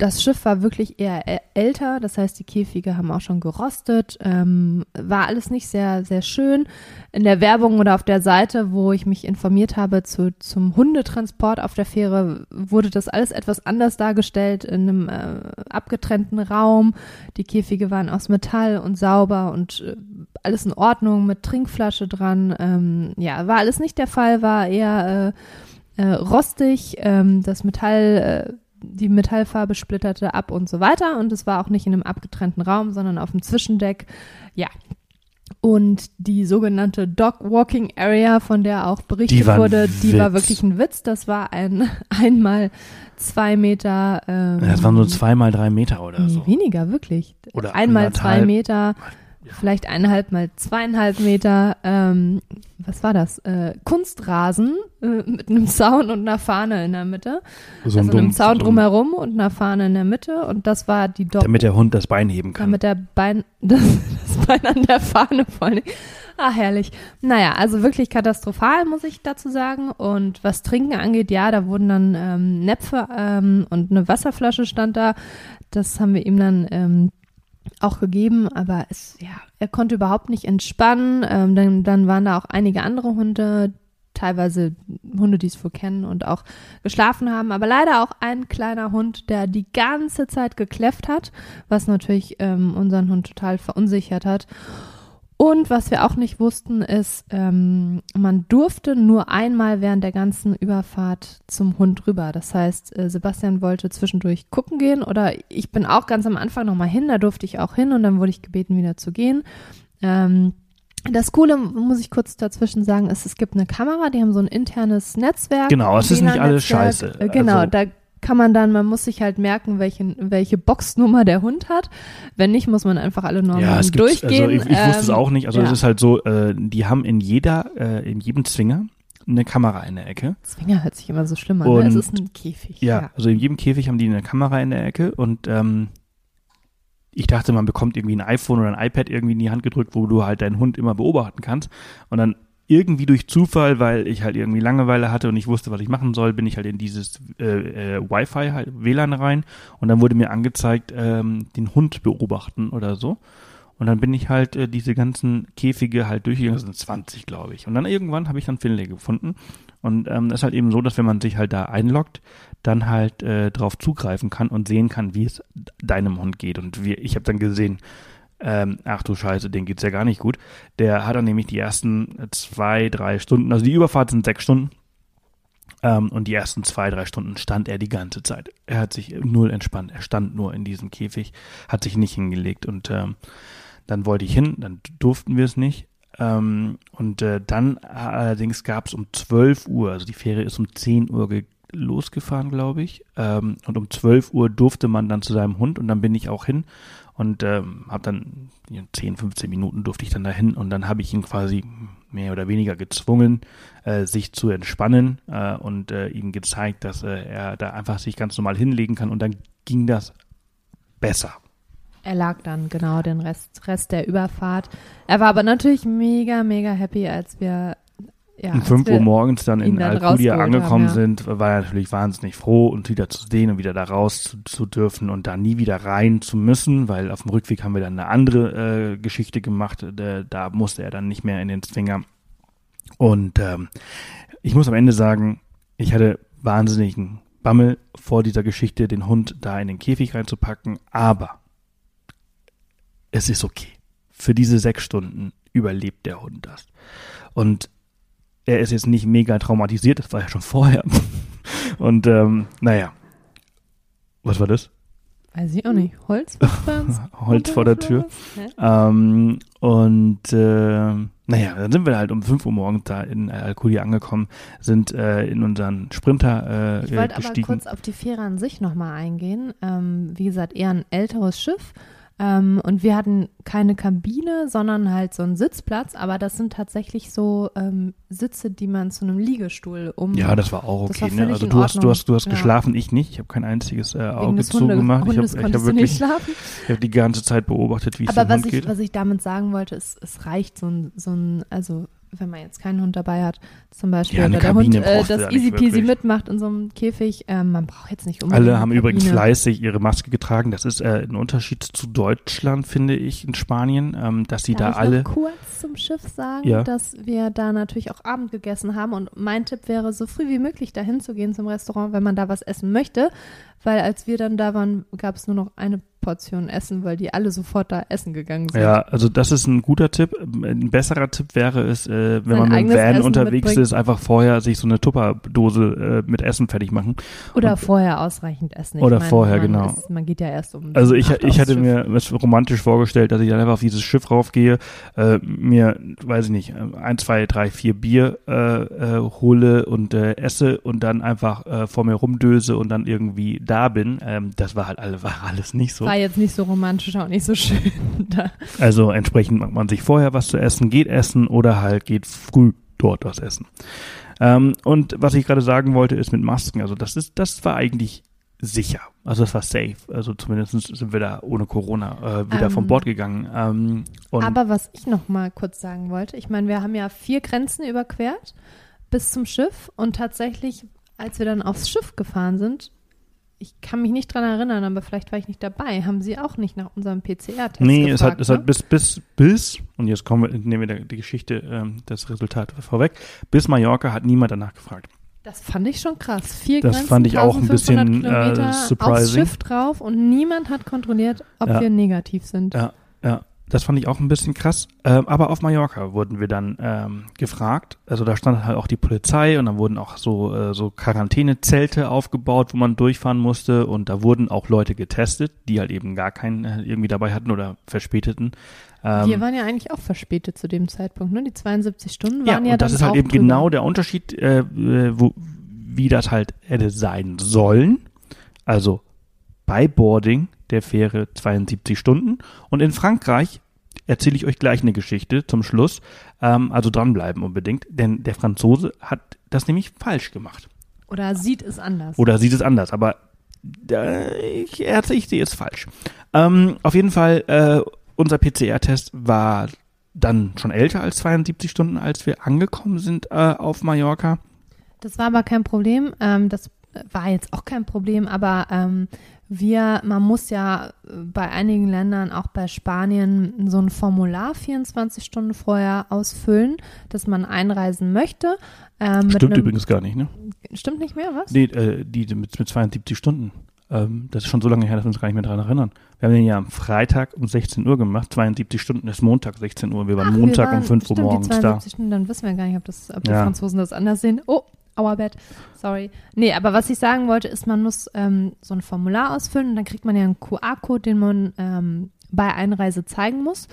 das Schiff war wirklich eher älter, das heißt, die Käfige haben auch schon gerostet, ähm, war alles nicht sehr, sehr schön. In der Werbung oder auf der Seite, wo ich mich informiert habe zu, zum Hundetransport auf der Fähre, wurde das alles etwas anders dargestellt, in einem äh, abgetrennten Raum. Die Käfige waren aus Metall und sauber und äh, alles in Ordnung mit Trinkflasche dran. Ähm, ja, war alles nicht der Fall, war eher äh, äh, rostig. Ähm, das Metall äh, die Metallfarbe splitterte ab und so weiter. Und es war auch nicht in einem abgetrennten Raum, sondern auf dem Zwischendeck. Ja. Und die sogenannte Dog Walking Area, von der auch berichtet die wurde, die war wirklich ein Witz. Das war ein einmal zwei Meter. Ähm, das waren so zweimal drei Meter oder nee, so. Weniger, wirklich. Oder einmal zwei Meter vielleicht eineinhalb mal zweieinhalb Meter, ähm, was war das? Äh, Kunstrasen äh, mit einem Zaun und einer Fahne in der Mitte. So also einem Zaun drumherum und einer Fahne in der Mitte. Und das war die Dog Damit der Hund das Bein heben kann. Damit der Bein, das, das Bein an der Fahne vor allem. Ah, herrlich. Naja, also wirklich katastrophal, muss ich dazu sagen. Und was Trinken angeht, ja, da wurden dann ähm, Näpfe ähm, und eine Wasserflasche stand da. Das haben wir ihm dann ähm, auch gegeben, aber es, ja, er konnte überhaupt nicht entspannen. Ähm, dann, dann waren da auch einige andere Hunde, teilweise Hunde, die es wohl kennen und auch geschlafen haben, aber leider auch ein kleiner Hund, der die ganze Zeit gekläfft hat, was natürlich ähm, unseren Hund total verunsichert hat. Und was wir auch nicht wussten, ist, ähm, man durfte nur einmal während der ganzen Überfahrt zum Hund rüber. Das heißt, äh, Sebastian wollte zwischendurch gucken gehen oder ich bin auch ganz am Anfang nochmal hin, da durfte ich auch hin und dann wurde ich gebeten, wieder zu gehen. Ähm, das Coole, muss ich kurz dazwischen sagen, ist, es gibt eine Kamera, die haben so ein internes Netzwerk. Genau, es ist nicht alles scheiße. Äh, genau, also, da kann man dann, man muss sich halt merken, welche, welche Boxnummer der Hund hat. Wenn nicht, muss man einfach alle Normen ja, es durchgehen. Also ich, ich wusste es ähm, auch nicht. Also ja. es ist halt so, äh, die haben in jeder, äh, in jedem Zwinger eine Kamera in der Ecke. Zwinger hört sich immer so schlimm an. Und, ne? Es ist ein Käfig. Ja, ja, also in jedem Käfig haben die eine Kamera in der Ecke und ähm, ich dachte, man bekommt irgendwie ein iPhone oder ein iPad irgendwie in die Hand gedrückt, wo du halt deinen Hund immer beobachten kannst. Und dann irgendwie durch Zufall, weil ich halt irgendwie Langeweile hatte und ich wusste, was ich machen soll, bin ich halt in dieses äh, äh, Wi-Fi halt WLAN rein und dann wurde mir angezeigt, ähm, den Hund beobachten oder so. Und dann bin ich halt äh, diese ganzen Käfige halt durchgegangen, das sind 20, glaube ich. Und dann irgendwann habe ich dann Finlay gefunden. Und ähm, das ist halt eben so, dass wenn man sich halt da einloggt, dann halt äh, drauf zugreifen kann und sehen kann, wie es deinem Hund geht. Und wie, ich habe dann gesehen, ähm, ach du Scheiße, den geht's ja gar nicht gut. Der hat dann nämlich die ersten zwei, drei Stunden, also die Überfahrt sind sechs Stunden. Ähm, und die ersten zwei, drei Stunden stand er die ganze Zeit. Er hat sich null entspannt. Er stand nur in diesem Käfig, hat sich nicht hingelegt. Und ähm, dann wollte ich hin, dann durften wir es nicht. Ähm, und äh, dann allerdings gab es um 12 Uhr, also die Fähre ist um 10 Uhr losgefahren, glaube ich. Ähm, und um 12 Uhr durfte man dann zu seinem Hund und dann bin ich auch hin und ähm, habe dann 10, 15 Minuten durfte ich dann dahin und dann habe ich ihn quasi mehr oder weniger gezwungen, äh, sich zu entspannen äh, und äh, ihm gezeigt, dass äh, er da einfach sich ganz normal hinlegen kann und dann ging das besser. Er lag dann genau den Rest, Rest der Überfahrt. Er war aber natürlich mega, mega happy, als wir ja, um 5 Uhr morgens dann in Alcudia angekommen haben, ja. sind, war er natürlich wahnsinnig froh und wieder zu sehen und wieder da raus zu, zu, dürfen und da nie wieder rein zu müssen, weil auf dem Rückweg haben wir dann eine andere äh, Geschichte gemacht. Da, da musste er dann nicht mehr in den Zwinger. Und ähm, ich muss am Ende sagen, ich hatte wahnsinnigen Bammel vor dieser Geschichte, den Hund da in den Käfig reinzupacken, aber es ist okay. Für diese sechs Stunden überlebt der Hund das. Und er ist jetzt nicht mega traumatisiert, das war ja schon vorher. Und ähm, naja, Was war das? Weiß ich auch nicht. Holz? Holz vor der Tür. Ähm, und äh, naja, dann sind wir halt um 5 Uhr morgens da in Alcudia angekommen, sind äh, in unseren Sprinter Ich äh, wollte aber gestiegen. kurz auf die Fähre an sich nochmal eingehen. Ähm, wie gesagt, eher ein älteres Schiff. Ähm, und wir hatten keine Kabine, sondern halt so einen Sitzplatz. Aber das sind tatsächlich so ähm, Sitze, die man zu einem Liegestuhl um. ja, das war auch okay. war ne? Also du hast, du hast, du hast Ja. geschlafen, ich nicht. Ich habe kein einziges äh, Auge zugemacht. Ich Hundes habe ich hab wirklich, schlafen. ich hab die ganze Zeit beobachtet, wie es Aber was Hund ich, geht. was ich damit sagen wollte, ist, es reicht so ein, so ein, also wenn man jetzt keinen Hund dabei hat, zum Beispiel, Ja, oder der Hund äh, das easy peasy wirklich. mitmacht in so einem Käfig, ähm, man braucht jetzt nicht unbedingt Alle haben übrigens fleißig ihre Maske getragen. Das ist äh, ein Unterschied zu Deutschland, finde ich, in Spanien, ähm, dass die Darf da ich alle. noch kurz zum Schiff sagen, Ja. dass wir da natürlich auch Abend gegessen haben und mein Tipp wäre, so früh wie möglich dahin zu gehen zum Restaurant, wenn man da was essen möchte, weil als wir dann da waren, gab es nur noch eine Portion Essen, weil die alle sofort da essen gegangen sind. Ja, also das ist ein guter Tipp. Ein besserer Tipp wäre es, äh, wenn Sein man mit dem Van Essen unterwegs mitbringen. ist, einfach vorher sich so eine Tupperdose äh, mit Essen fertig machen. Oder Und- vorher ausreichend essen. Ich Oder meine, vorher, man genau. Ist, man geht ja erst um. Also ich, ich hatte Schiff. mir es romantisch vorgestellt, dass ich dann einfach auf dieses Schiff raufgehe, äh, mir, weiß ich nicht, ein, zwei, drei, vier Bier äh, äh, hole und äh, esse und dann einfach vor mir rumdöse und dann irgendwie da bin. Ähm, das war halt alle, war alles nicht so. War jetzt nicht so romantisch, auch nicht so schön. da. Also entsprechend macht man sich vorher was zu essen, geht essen oder halt geht früh dort was essen. Ähm, und was ich gerade sagen wollte, ist mit Masken. Also das ist, das war eigentlich sicher. Also das war safe. Also zumindest sind wir da ohne Corona äh, wieder Ähm, vom Bord gegangen. Ähm, Aber was ich noch mal kurz sagen wollte, ich meine, wir haben ja vier Grenzen überquert bis zum Schiff und tatsächlich, als wir dann aufs Schiff gefahren sind, ich kann mich nicht dran erinnern, aber vielleicht war ich nicht dabei, haben sie auch nicht nach unserem PCR-Test nee, gefragt. es hat, es ne? hat bis, bis, bis, und jetzt kommen wir, nehmen wir die Geschichte, ähm, das Resultat vorweg, bis Mallorca hat niemand danach gefragt. Das fand ich schon krass. Vier Das Grenzen, fand ich auch ein 1500 bisschen, äh, Kilometer aufs surprising. Schiff drauf und niemand hat kontrolliert, ob Ja. wir negativ sind. Ja, ja. Das fand ich auch ein bisschen krass. Ähm, aber auf Mallorca wurden wir dann ähm, gefragt. Also da stand halt auch die Polizei und dann wurden auch so, äh, so Quarantänezelte aufgebaut, wo man durchfahren musste. Und da wurden auch Leute getestet, die halt eben gar keinen äh, irgendwie dabei hatten oder verspäteten. Ähm, wir waren ja eigentlich auch verspätet zu dem Zeitpunkt, ne? Die 72 Stunden ja, waren ja, und das dann ist halt eben drüber. genau der Unterschied, äh, äh, wo, wie das halt hätte sein sollen. Also bei Boarding der Fähre 72 Stunden. Und in Frankreich erzähle ich euch gleich eine Geschichte zum Schluss. Ähm, also dranbleiben unbedingt, denn der Franzose hat das nämlich falsch gemacht. Oder sieht es anders. Oder sieht es anders, aber äh, ich, ich sehe es falsch. Ähm, auf jeden Fall, äh, unser PCR-Test war dann schon älter als 72 Stunden, als wir angekommen sind äh, auf Mallorca. Das war aber kein Problem. Ähm, das war jetzt auch kein Problem, aber ähm, wir, man muss ja äh, bei einigen Ländern, auch bei Spanien, so ein Formular 24 Stunden vorher ausfüllen, dass man einreisen möchte. Ähm, Stimmt einem- übrigens gar nicht, ne? Stimmt nicht mehr, was? Nee, äh, die mit, mit 72 Stunden. Ähm, das ist schon so lange her, dass wir uns gar nicht mehr daran erinnern. Wir haben den ja am Freitag um 16 Uhr gemacht, 72 Stunden ist Montag 16 Uhr. Wir waren Ach, wir Montag waren- um 5 Uhr stimmt, die morgens da. 72 Stunden, dann wissen wir gar nicht, ob, das, ob die Ja. Franzosen das anders sehen. Oh, bad. Sorry. Nee, aber was ich sagen wollte, ist, man muss ähm, so ein Formular ausfüllen und dann kriegt man ja einen QR-Code, den man ähm, bei Einreise zeigen muss.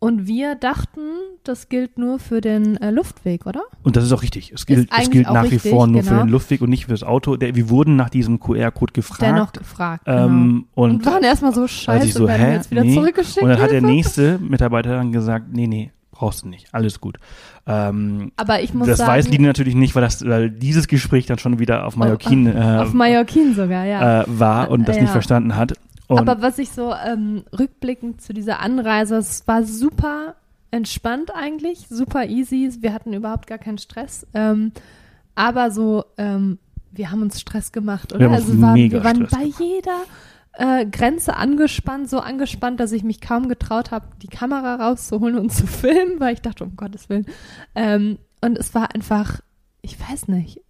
Und wir dachten, das gilt nur für den äh, Luftweg, oder? Und das ist auch richtig. Es gilt, es gilt nach wie richtig, vor nur für genau. den Luftweg und nicht für das Auto. Der, wir wurden nach diesem QR-Code gefragt. Dennoch gefragt. genau. ähm, und, und waren erstmal so scheiße, ich so, hä? jetzt wieder Nee. zurückgeschickt. und dann hat der nächste Mitarbeiter dann gesagt, nee, nee, brauchst du nicht. Alles gut. Ähm, aber ich muss das sagen, weiß Lini natürlich nicht, weil, das, weil dieses Gespräch dann schon wieder auf Mallorquin äh, auf Mallorquin sogar, ja. äh, war und das Ja. nicht verstanden hat. Und Aber was ich so ähm, rückblickend zu dieser Anreise, es war super entspannt eigentlich, super easy. Wir hatten überhaupt gar keinen Stress. Ähm, aber so, ähm, wir haben uns Stress gemacht, oder? Wir haben uns also war, mega wir waren Stress bei jeder äh, Grenze angespannt, so angespannt, dass ich mich kaum getraut habe, die Kamera rauszuholen und zu filmen, weil ich dachte, um Gottes Willen. Ähm, und es war einfach, ich weiß nicht.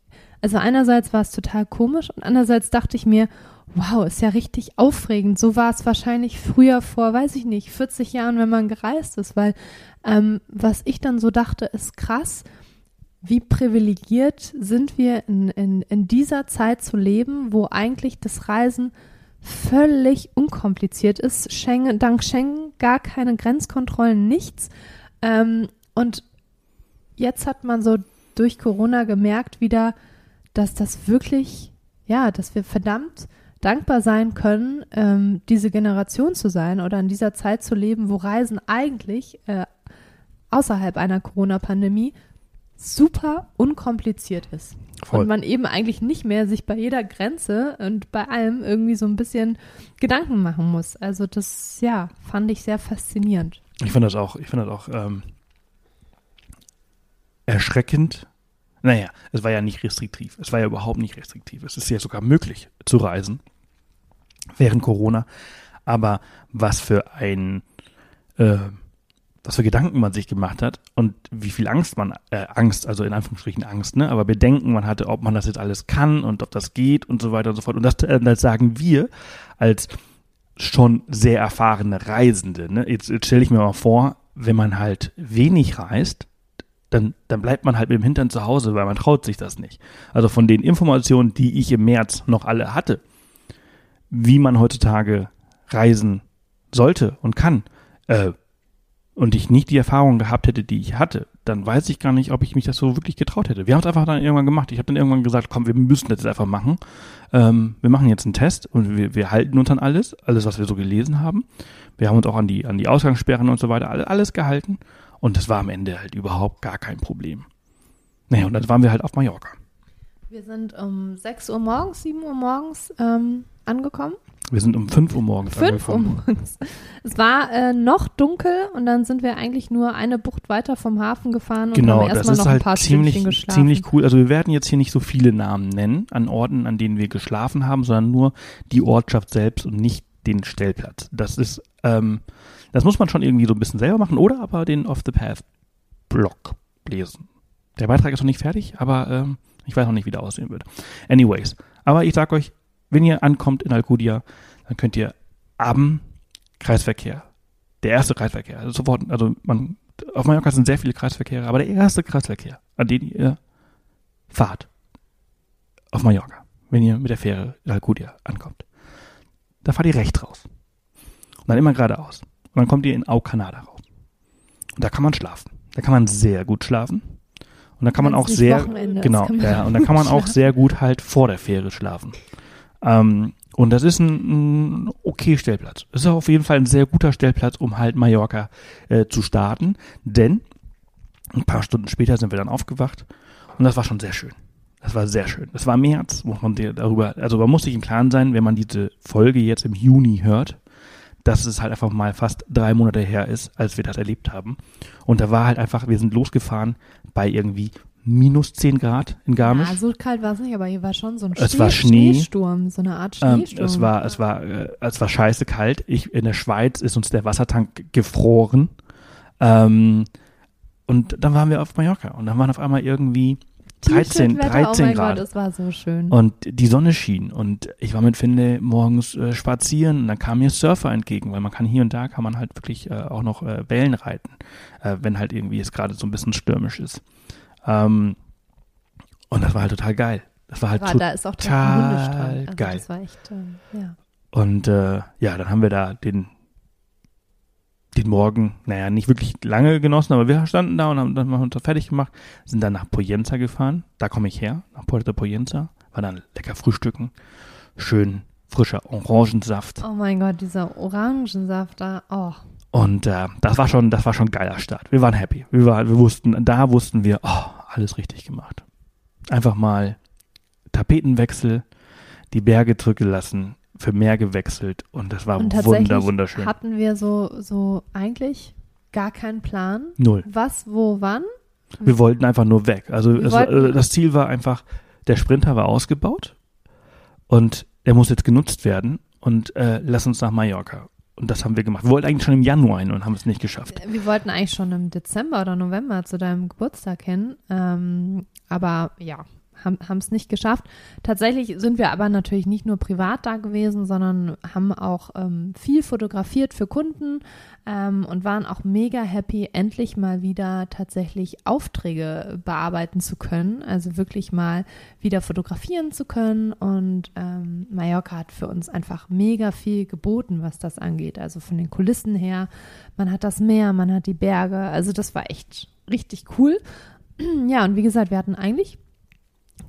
Also einerseits war es total komisch und andererseits dachte ich mir, wow, ist ja richtig aufregend. So war es wahrscheinlich früher vor, weiß ich nicht, 40 Jahren, wenn man gereist ist, weil ähm, was ich dann so dachte, ist krass, wie privilegiert sind wir in, in, in dieser Zeit zu leben, wo eigentlich das Reisen völlig unkompliziert ist. Schengen, dank Schengen gar keine Grenzkontrollen, nichts. Ähm, und jetzt hat man so durch Corona gemerkt wieder, dass das wirklich, ja, dass wir verdammt dankbar sein können, ähm, diese Generation zu sein oder in dieser Zeit zu leben, wo Reisen eigentlich äh, außerhalb einer Corona-Pandemie super unkompliziert ist. Voll. Und man eben eigentlich nicht mehr sich bei jeder Grenze und bei allem irgendwie so ein bisschen Gedanken machen muss. Also das, ja, fand ich sehr faszinierend. Ich finde das auch, ich finde das auch ähm, erschreckend. Naja, es war ja nicht restriktiv. Es war ja überhaupt nicht restriktiv. Es ist ja sogar möglich zu reisen während Corona. Aber was für ein äh, was für Gedanken man sich gemacht hat und wie viel Angst man, äh, Angst, also in Anführungsstrichen Angst, ne, aber Bedenken man hatte, ob man das jetzt alles kann und ob das geht und so weiter und so fort. Und das, äh, das sagen wir als schon sehr erfahrene Reisende. Ne? Jetzt, jetzt stelle ich mir mal vor, wenn man halt wenig reist, dann, dann bleibt man halt mit dem Hintern zu Hause, weil man traut sich das nicht. Also von den Informationen, die ich im März noch alle hatte, wie man heutzutage reisen sollte und kann, äh, und ich nicht die Erfahrung gehabt hätte, die ich hatte, dann weiß ich gar nicht, ob ich mich das so wirklich getraut hätte. Wir haben es einfach dann irgendwann gemacht. Ich habe dann irgendwann gesagt, komm, wir müssen das jetzt einfach machen. Ähm, wir machen jetzt einen Test und wir, wir halten uns an alles, alles, was wir so gelesen haben. Wir haben uns auch an die, an die Ausgangssperren und so weiter alles gehalten. Und das war am Ende halt überhaupt gar kein Problem. Naja, und dann waren wir halt auf Mallorca. Wir sind um 6 Uhr morgens, 7 Uhr morgens ähm, angekommen. Wir sind um 5 Uhr morgens 5 Uhr morgens. Es war äh, noch dunkel und dann sind wir eigentlich nur eine Bucht weiter vom Hafen gefahren und Genau, haben das erstmal ist noch ein halt paar ziemlich, Stündchen geschlafen. ziemlich cool. Also wir werden jetzt hier nicht so viele Namen nennen an Orten, an denen wir geschlafen haben, sondern nur die Ortschaft selbst und nicht den Stellplatz. Das ist, ähm, das muss man schon irgendwie so ein bisschen selber machen oder aber den Off the Path Blog lesen. Der Beitrag ist noch nicht fertig, aber ähm, ich weiß noch nicht, wie der aussehen wird. Anyways, aber ich sag euch, wenn ihr ankommt in Alcudia, dann könnt ihr am Kreisverkehr, der erste Kreisverkehr, also sofort, also man, auf Mallorca sind sehr viele Kreisverkehre, aber der erste Kreisverkehr, an den ihr fahrt, auf Mallorca, wenn ihr mit der Fähre in Alcudia ankommt, da fahrt ihr rechts raus. Und dann immer geradeaus. Und dann kommt ihr in Au Canada raus. Und da kann man schlafen. Da kann man sehr gut schlafen. Und da kann man auch sehr, Wochenende genau, ja, und da kann man auch sehr gut halt vor der Fähre schlafen. Ähm, und das ist ein, ein okay Stellplatz. Das ist auf jeden Fall ein sehr guter Stellplatz, um halt Mallorca äh, zu starten. Denn ein paar Stunden später sind wir dann aufgewacht und das war schon sehr schön. Das war sehr schön. Das war März, muss man darüber, also man muss sich im Klaren sein, wenn man diese Folge jetzt im Juni hört, dass es halt einfach mal fast drei Monate her ist, als wir das erlebt haben. Und da war halt einfach, wir sind losgefahren bei irgendwie minus 10 Grad in Garmisch. Ja, so kalt war es nicht, aber hier war schon so ein Es Schnee, war Schnee. Schneesturm, so eine Art Ähm, Schneesturm. es war, es war, äh, es war scheiße kalt. Ich, in der Schweiz ist uns der Wassertank gefroren. Ähm, und dann waren wir auf Mallorca und dann waren auf einmal irgendwie 13, T-Shirt-Wetter, 13 oh Grad. Gott, es war so schön. Und die Sonne schien und ich war mit Finde morgens äh, spazieren und dann kam mir Surfer entgegen, weil man kann hier und da kann man halt wirklich äh, auch noch äh, Wellen reiten, äh, wenn halt irgendwie es gerade so ein bisschen stürmisch ist. Ähm, und das war halt total geil. Das war halt war, to- da ist auch total. Also geil. Das war echt, ähm, ja. Und äh, ja, dann haben wir da den, den Morgen, naja, nicht wirklich lange genossen, aber wir standen da und haben dann mal uns fertig gemacht, sind dann nach Poyenza gefahren. Da komme ich her, nach Puerto Poyenza. War dann lecker frühstücken. Schön frischer Orangensaft. Oh mein Gott, dieser Orangensaft da, oh. Und äh, das war schon, das war schon ein geiler Start. Wir waren happy. Wir, waren, wir wussten, da wussten wir, oh, alles richtig gemacht. Einfach mal Tapetenwechsel, die Berge zurückgelassen, für Meer gewechselt und das war Und wunder, wunderschön. hatten wir so, so eigentlich gar keinen Plan. Null. Was, wo, wann? Wir wollten einfach nur weg. Also es, äh, das Ziel war einfach, der Sprinter war ausgebaut und er muss jetzt genutzt werden und äh, lass uns nach Mallorca. Und das haben wir gemacht. Wir wollten eigentlich schon im Januar hin und haben es nicht geschafft. Wir wollten eigentlich schon im Dezember oder November zu deinem Geburtstag hin. Ähm, aber ja, haben es nicht geschafft. Tatsächlich sind wir aber natürlich nicht nur privat da gewesen, sondern haben auch ähm, viel fotografiert für Kunden ähm, und waren auch mega happy, endlich mal wieder tatsächlich Aufträge bearbeiten zu können, also wirklich mal wieder fotografieren zu können. Und ähm, Mallorca hat für uns einfach mega viel geboten, was das angeht. Also von den Kulissen her, man hat das Meer, man hat die Berge, also das war echt richtig cool. Ja, und wie gesagt, wir hatten eigentlich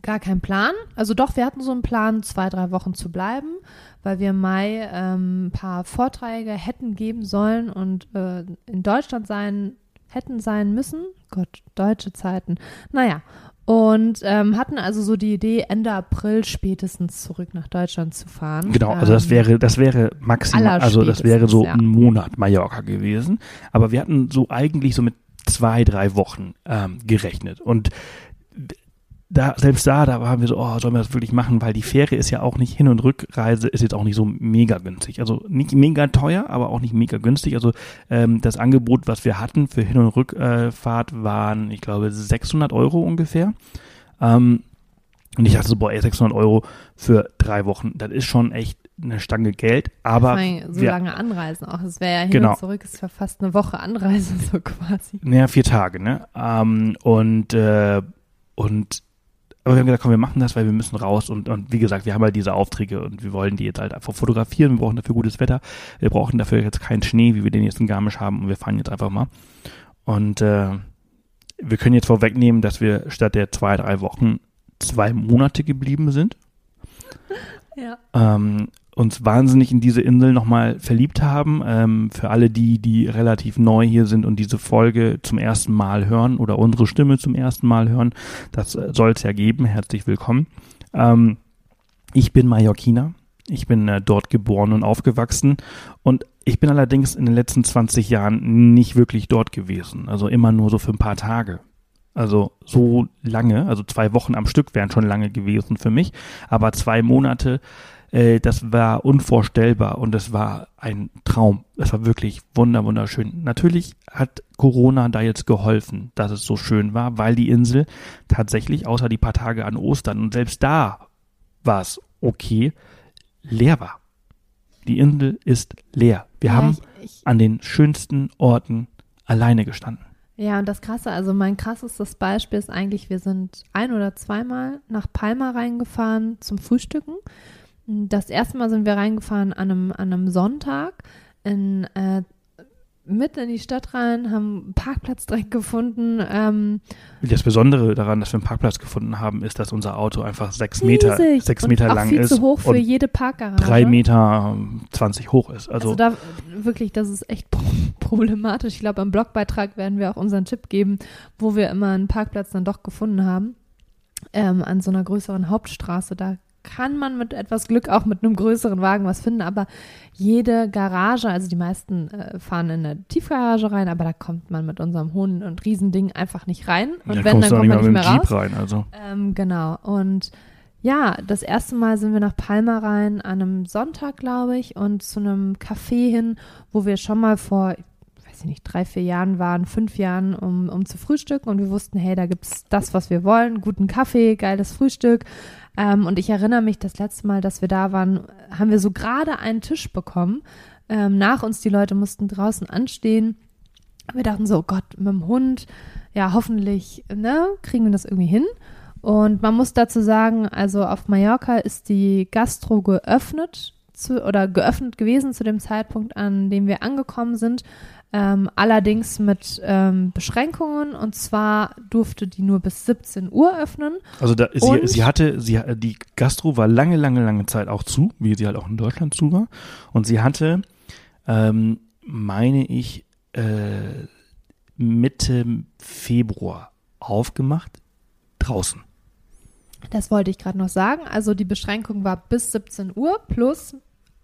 gar keinen Plan. Also doch, wir hatten so einen Plan, zwei, drei Wochen zu bleiben, weil wir im Mai ähm, ein paar Vorträge hätten geben sollen und äh, in Deutschland sein hätten sein müssen. Gott, deutsche Zeiten. Naja, und ähm, hatten also so die Idee, Ende April spätestens zurück nach Deutschland zu fahren. Genau, also das Ähm, wäre, das wäre maximal, also das wäre so ja. ein Monat Mallorca gewesen. Aber wir hatten so eigentlich so mit zwei, drei Wochen ähm, gerechnet. Und da, selbst da, da waren wir so, oh, sollen wir das wirklich machen? Weil die Fähre ist ja auch nicht Hin- und Rückreise, ist jetzt auch nicht so mega günstig. Also nicht mega teuer, aber auch nicht mega günstig. Also ähm, das Angebot, was wir hatten für Hin- und Rückfahrt, waren, ich glaube, 600 Euro ungefähr. Ähm, und ich dachte so, boah, ey, 600 Euro für drei Wochen, das ist schon echt eine Stange Geld. Aber ich meine, so wir, lange Anreisen auch. Es wäre ja hin Genau. und zurück, es wäre fast eine Woche Anreise, so quasi. Naja, vier Tage, ne? Ähm, und, äh, und, aber wir haben gesagt, komm, wir machen das, weil wir müssen raus und, und wie gesagt, wir haben halt diese Aufträge und wir wollen die jetzt halt einfach fotografieren, wir brauchen dafür gutes Wetter, wir brauchen dafür jetzt keinen Schnee, wie wir den jetzt in Garmisch haben und wir fahren jetzt einfach mal. Und, äh, wir können jetzt vorwegnehmen, dass wir statt der zwei, drei Wochen zwei Monate geblieben sind Ja. ähm, uns wahnsinnig in diese Insel nochmal verliebt haben. Ähm, für alle die, die relativ neu hier sind und diese Folge zum ersten Mal hören oder unsere Stimme zum ersten Mal hören, das äh, soll es ja geben. Herzlich willkommen. Ähm, ich bin Mallorquiner. Ich bin äh, dort geboren und aufgewachsen und ich bin allerdings in den letzten 20 Jahren nicht wirklich dort gewesen. Also immer nur so für ein paar Tage. Also so lange, also zwei Wochen am Stück wären schon lange gewesen für mich, aber zwei Monate, äh, das war unvorstellbar und es war ein Traum. Es war wirklich wunder wunderschön. Natürlich hat Corona da jetzt geholfen, dass es so schön war, weil die Insel tatsächlich außer die paar Tage an Ostern und selbst da war es okay, leer war. Die Insel ist leer. Wir ja, haben ich, ich, an den schönsten Orten alleine gestanden. Ja, und das Krasse, also mein krassestes Beispiel ist eigentlich, wir sind ein oder zweimal nach Palma reingefahren zum Frühstücken. Das erste Mal sind wir reingefahren an einem, an einem Sonntag in, äh, mitten in die Stadt rein, haben einen Parkplatz direkt gefunden. Ähm, Das Besondere daran, dass wir einen Parkplatz gefunden haben, ist, dass unser Auto einfach sechs Meter, sechs und Meter auch lang viel ist zu hoch für jede Parkgarage. drei Meter ähm, zwanzig hoch ist. Also, Also, da wirklich, das ist echt pro- problematisch. Ich glaube, im Blogbeitrag werden wir auch unseren Tipp geben, wo wir immer einen Parkplatz dann doch gefunden haben. Ähm, an so einer größeren Hauptstraße. Da kann man mit etwas Glück auch mit einem größeren Wagen was finden, aber jede Garage, also die meisten äh, fahren in eine Tiefgarage rein, aber da kommt man mit unserem hohen und Riesending einfach nicht rein. Und da wenn, dann kommt man nicht mehr mit dem raus. Jeep rein. Also. Ähm, genau. Und ja, das erste Mal sind wir nach Palma rein an einem Sonntag, glaube ich, und zu einem Café hin, wo wir schon mal vor, ich weiß nicht, drei, vier Jahren waren, fünf Jahren, um, um zu frühstücken. Und wir wussten, hey, da gibt's das, was wir wollen, guten Kaffee, geiles Frühstück. Ähm, und ich erinnere mich, das letzte Mal, dass wir da waren, haben wir so gerade einen Tisch bekommen. Ähm, nach uns, die Leute mussten draußen anstehen. Wir dachten so, oh Gott, mit dem Hund, ja, hoffentlich, ne, kriegen wir das irgendwie hin. Und man muss dazu sagen, also auf Mallorca ist die Gastro geöffnet zu, oder geöffnet gewesen zu dem Zeitpunkt, an dem wir angekommen sind. Ähm, allerdings mit ähm, Beschränkungen und zwar durfte die nur bis 17 Uhr öffnen. Also da, sie, sie hatte, sie, die Gastro war lange, lange, lange Zeit auch zu, wie sie halt auch in Deutschland zu war. Und sie hatte, ähm, meine ich, äh, Mitte Februar aufgemacht draußen. Das wollte ich gerade noch sagen. Also die Beschränkung war bis 17 Uhr plus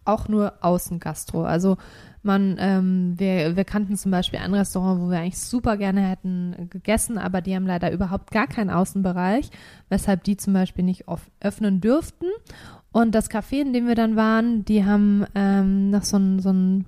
auch nur Außengastro. Also man, ähm, wir, wir kannten zum Beispiel ein Restaurant, wo wir eigentlich super gerne hätten gegessen, aber die haben leider überhaupt gar keinen Außenbereich, weshalb die zum Beispiel nicht öffnen dürften. Und das Café, in dem wir dann waren, die haben ähm, noch so ein, so ein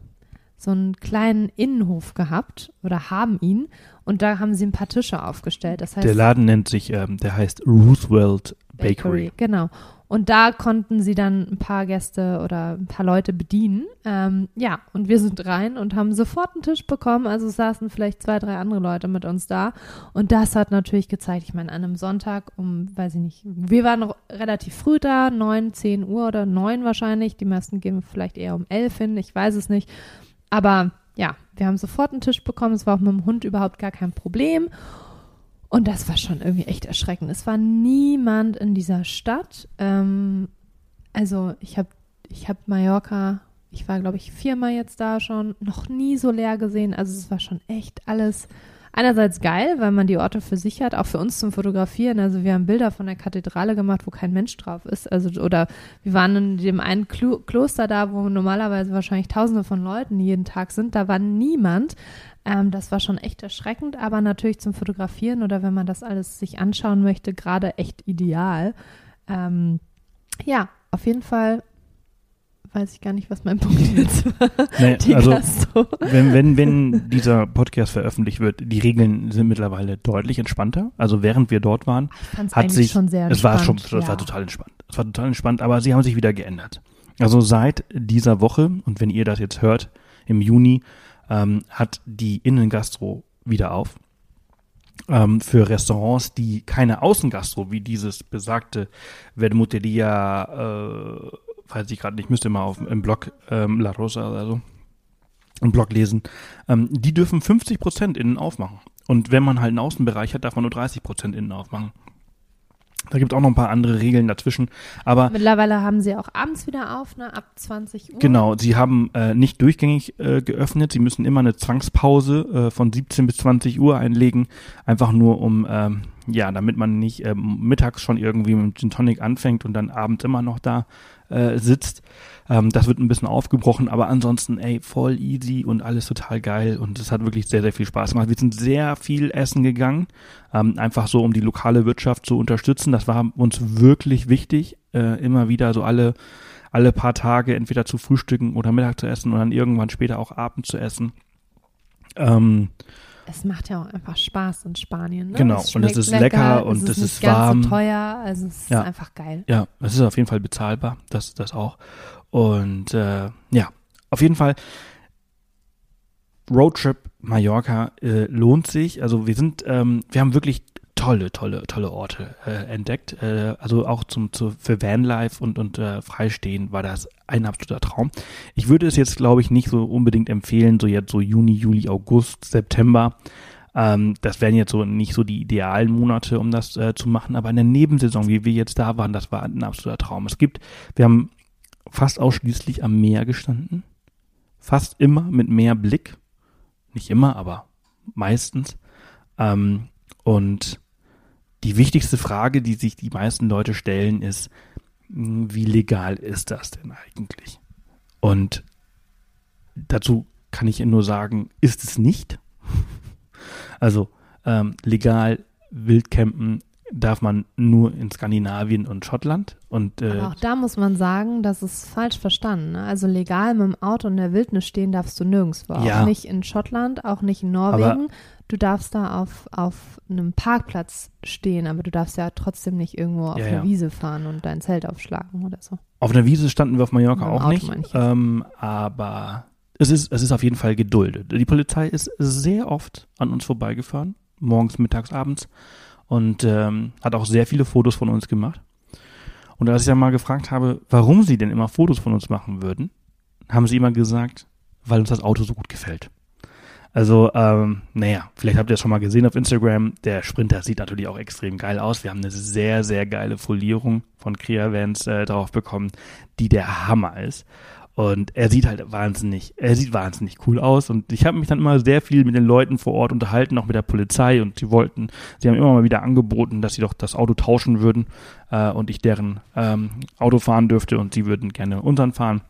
so einen kleinen Innenhof gehabt oder haben ihn und da haben sie ein paar Tische aufgestellt. Das heißt, der Laden nennt sich, ähm, der heißt Roosevelt Bakery. Bakery. Genau. Und da konnten sie dann ein paar Gäste oder ein paar Leute bedienen. Ähm, ja, und wir sind rein und haben sofort einen Tisch bekommen. Also saßen vielleicht zwei, drei andere Leute mit uns da. Und das hat natürlich gezeigt, ich meine, an einem Sonntag um, weiß ich nicht, wir waren noch relativ früh da, neun, zehn Uhr oder neun wahrscheinlich. Die meisten gehen vielleicht eher um elf hin, ich weiß es nicht. Aber ja, wir haben sofort einen Tisch bekommen. Es war auch mit dem Hund überhaupt gar kein Problem. Und das war schon irgendwie echt erschreckend. Es war niemand in dieser Stadt. Ähm, also ich habe ich hab Mallorca, ich war glaube ich viermal jetzt da schon, noch nie so leer gesehen. Also es war schon echt alles einerseits geil, weil man die Orte für sich hat, auch für uns zum Fotografieren. Also wir haben Bilder von der Kathedrale gemacht, wo kein Mensch drauf ist. Also oder wir waren in dem einen Klo Kloster da, wo normalerweise wahrscheinlich Tausende von Leuten jeden Tag sind. Da war niemand. Ähm, das war schon echt erschreckend, aber natürlich zum Fotografieren oder wenn man das alles sich anschauen möchte, gerade echt ideal. Ähm, ja, auf jeden Fall weiß ich gar nicht, was mein Punkt jetzt war. Nee, Die also, Gastro. wenn, wenn, wenn dieser Podcast veröffentlicht wird, die Regeln sind mittlerweile deutlich entspannter. Also während wir dort waren, hat sich, schon sehr es war schon, es war ja. total entspannt. Es war total entspannt, aber sie haben sich wieder geändert. Also seit dieser Woche, und wenn ihr das jetzt hört, im Juni, ähm, hat die Innengastro wieder auf. Ähm, für Restaurants, die keine Außengastro, wie dieses besagte Vermuteria, äh, weiß ich gerade nicht, müsste mal auf im Blog ähm, La Rosa oder so, im Blog lesen, ähm, die dürfen 50 Prozent innen aufmachen. Und wenn man halt einen Außenbereich hat, darf man nur 30 Prozent innen aufmachen. Da gibt es auch noch ein paar andere Regeln dazwischen. Aber Mittlerweile haben sie auch abends wieder auf, ne? Ab 20 Uhr. genau, sie haben äh, nicht durchgängig äh, geöffnet. Sie müssen immer eine Zwangspause äh, von 17 bis 20 Uhr einlegen. Einfach nur um, ähm, ja, damit man nicht ähm, mittags schon irgendwie mit Gin Tonic anfängt und dann abends immer noch da äh, sitzt. Ähm, das wird ein bisschen aufgebrochen, aber ansonsten, ey, voll easy und alles total geil und es hat wirklich sehr, sehr viel Spaß gemacht. Wir sind sehr viel essen gegangen, ähm, einfach so, um die lokale Wirtschaft zu unterstützen. Das war uns wirklich wichtig, äh, immer wieder so alle, alle paar Tage entweder zu frühstücken oder Mittag zu essen und dann irgendwann später auch Abend zu essen. Ähm, Es macht ja auch einfach Spaß in Spanien. Ne? Genau, Es und es ist lecker und es es ist nicht ist ganz warm. so teuer. Also es ist Ja. einfach geil. Ja, es ist auf jeden Fall bezahlbar, das, das auch. Und äh, ja, auf jeden Fall Roadtrip Mallorca äh, lohnt sich. Also wir sind, ähm, wir haben wirklich tolle, tolle, tolle Orte äh, entdeckt. Äh, also auch zum, zu, für Vanlife und, und äh, Freistehen war das ein absoluter Traum. Ich würde es jetzt, glaube ich, nicht so unbedingt empfehlen, so jetzt so Juni, Juli, August, September. Ähm, das wären jetzt so nicht so die idealen Monate, um das äh, zu machen, aber in der Nebensaison, wie wir jetzt da waren, das war ein absoluter Traum. Es gibt, wir haben fast ausschließlich am Meer gestanden, fast immer mit Meerblick, nicht immer, aber meistens. Ähm, und die wichtigste Frage, die sich die meisten Leute stellen, ist, mh, wie legal ist das denn eigentlich? Und dazu kann ich nur sagen, ist es nicht. Also ähm, legal Wildcampen darf man nur in Skandinavien und Schottland. Und äh, Aber auch da muss man sagen, das ist falsch verstanden. Ne? Also legal mit dem Auto in der Wildnis stehen darfst du nirgendwo. Ja. Auch nicht in Schottland, auch nicht in Norwegen. du darfst da auf, auf einem Parkplatz stehen, aber du darfst ja trotzdem nicht irgendwo auf Ja, eine ja. Wiese fahren und dein Zelt aufschlagen oder so. Auf einer Wiese standen wir auf Mallorca auch Auto nicht, ähm, aber es ist, es ist auf jeden Fall geduldet. Die Polizei ist sehr oft an uns vorbeigefahren, morgens, mittags, abends und ähm, hat auch sehr viele Fotos von uns gemacht. Und als ich dann mal gefragt habe, warum sie denn immer Fotos von uns machen würden, haben sie immer gesagt, weil uns das Auto so gut gefällt. Also, ähm, naja, vielleicht habt ihr es schon mal gesehen auf Instagram. Der Sprinter sieht natürlich auch extrem geil aus. Wir haben eine sehr, sehr geile Folierung von Crea Vans äh, drauf bekommen, die der Hammer ist. Und er sieht halt wahnsinnig, er sieht wahnsinnig cool aus. Und ich habe mich dann immer sehr viel mit den Leuten vor Ort unterhalten, auch mit der Polizei. Und sie wollten, sie haben immer mal wieder angeboten, dass sie doch das Auto tauschen würden äh, und ich deren ähm, Auto fahren dürfte und sie würden gerne unseren fahren.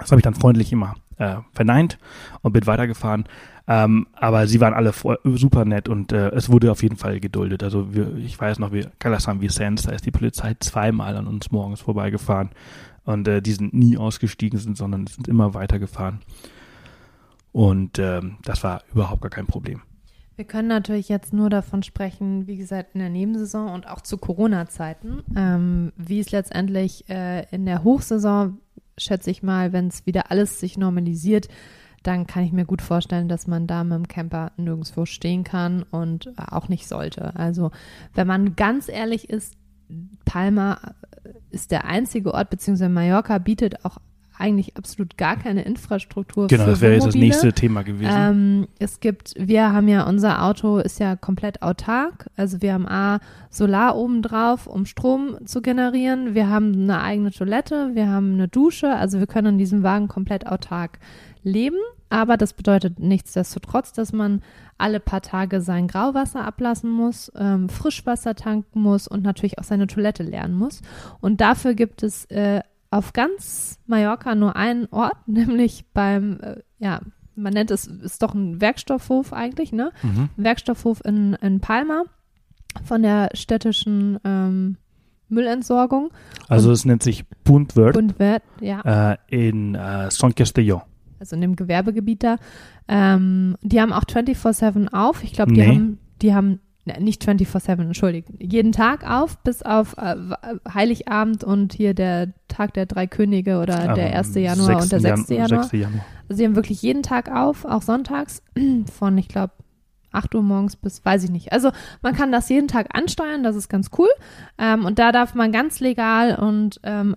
Das habe ich dann freundlich immer äh, verneint und bin weitergefahren. Ähm, aber sie waren alle voll, super nett und äh, es wurde auf jeden Fall geduldet. Also wir, ich weiß noch, wie Calasan Vicens, da ist die Polizei zweimal an uns morgens vorbeigefahren und äh, die sind nie ausgestiegen sind, sondern sind immer weitergefahren. Und ähm, das war überhaupt gar kein Problem. Wir können natürlich jetzt nur davon sprechen, wie gesagt, in der Nebensaison und auch zu Corona-Zeiten, ähm, wie es letztendlich äh, in der Hochsaison, schätze ich mal, wenn es wieder alles sich normalisiert, dann kann ich mir gut vorstellen, dass man da mit dem Camper nirgendwo stehen kann und auch nicht sollte. Also wenn man ganz ehrlich ist, Palma ist der einzige Ort, beziehungsweise Mallorca bietet auch eigentlich absolut gar keine Infrastruktur genau, für das wäre jetzt das nächste Thema gewesen. Ähm, es gibt, wir haben ja, unser Auto ist ja komplett autark. Also wir haben A, Solar oben drauf, um Strom zu generieren. Wir haben eine eigene Toilette, wir haben eine Dusche. Also wir können in diesem Wagen komplett autark leben. Aber das bedeutet nichtsdestotrotz, dass man alle paar Tage sein Grauwasser ablassen muss, ähm, Frischwasser tanken muss und natürlich auch seine Toilette leeren muss. Und dafür gibt es äh, auf ganz Mallorca nur einen Ort, nämlich beim, äh, ja, man nennt es, ist doch ein Werkstoffhof eigentlich, ne? mhm. Werkstoffhof in, in Palma von der städtischen ähm, Müllentsorgung. Also es nennt sich Puntwörth Und wird, ja, äh, in äh, San Castelló. Also in dem Gewerbegebiet da. Ähm, die haben auch 24-7 auf. Ich glaube, die Nee. haben, die haben, ne, nicht 24-7, entschuldigt, jeden Tag auf, bis auf äh, Heiligabend und hier der Tag der drei Könige oder der Am 1. Januar und der 6. 6. Januar. 6. Januar. Also sie haben wirklich jeden Tag auf, auch sonntags, von, ich glaube, 8 Uhr morgens bis, weiß ich nicht. Also man kann das jeden Tag ansteuern, das ist ganz cool. Ähm, und da darf man ganz legal und ähm,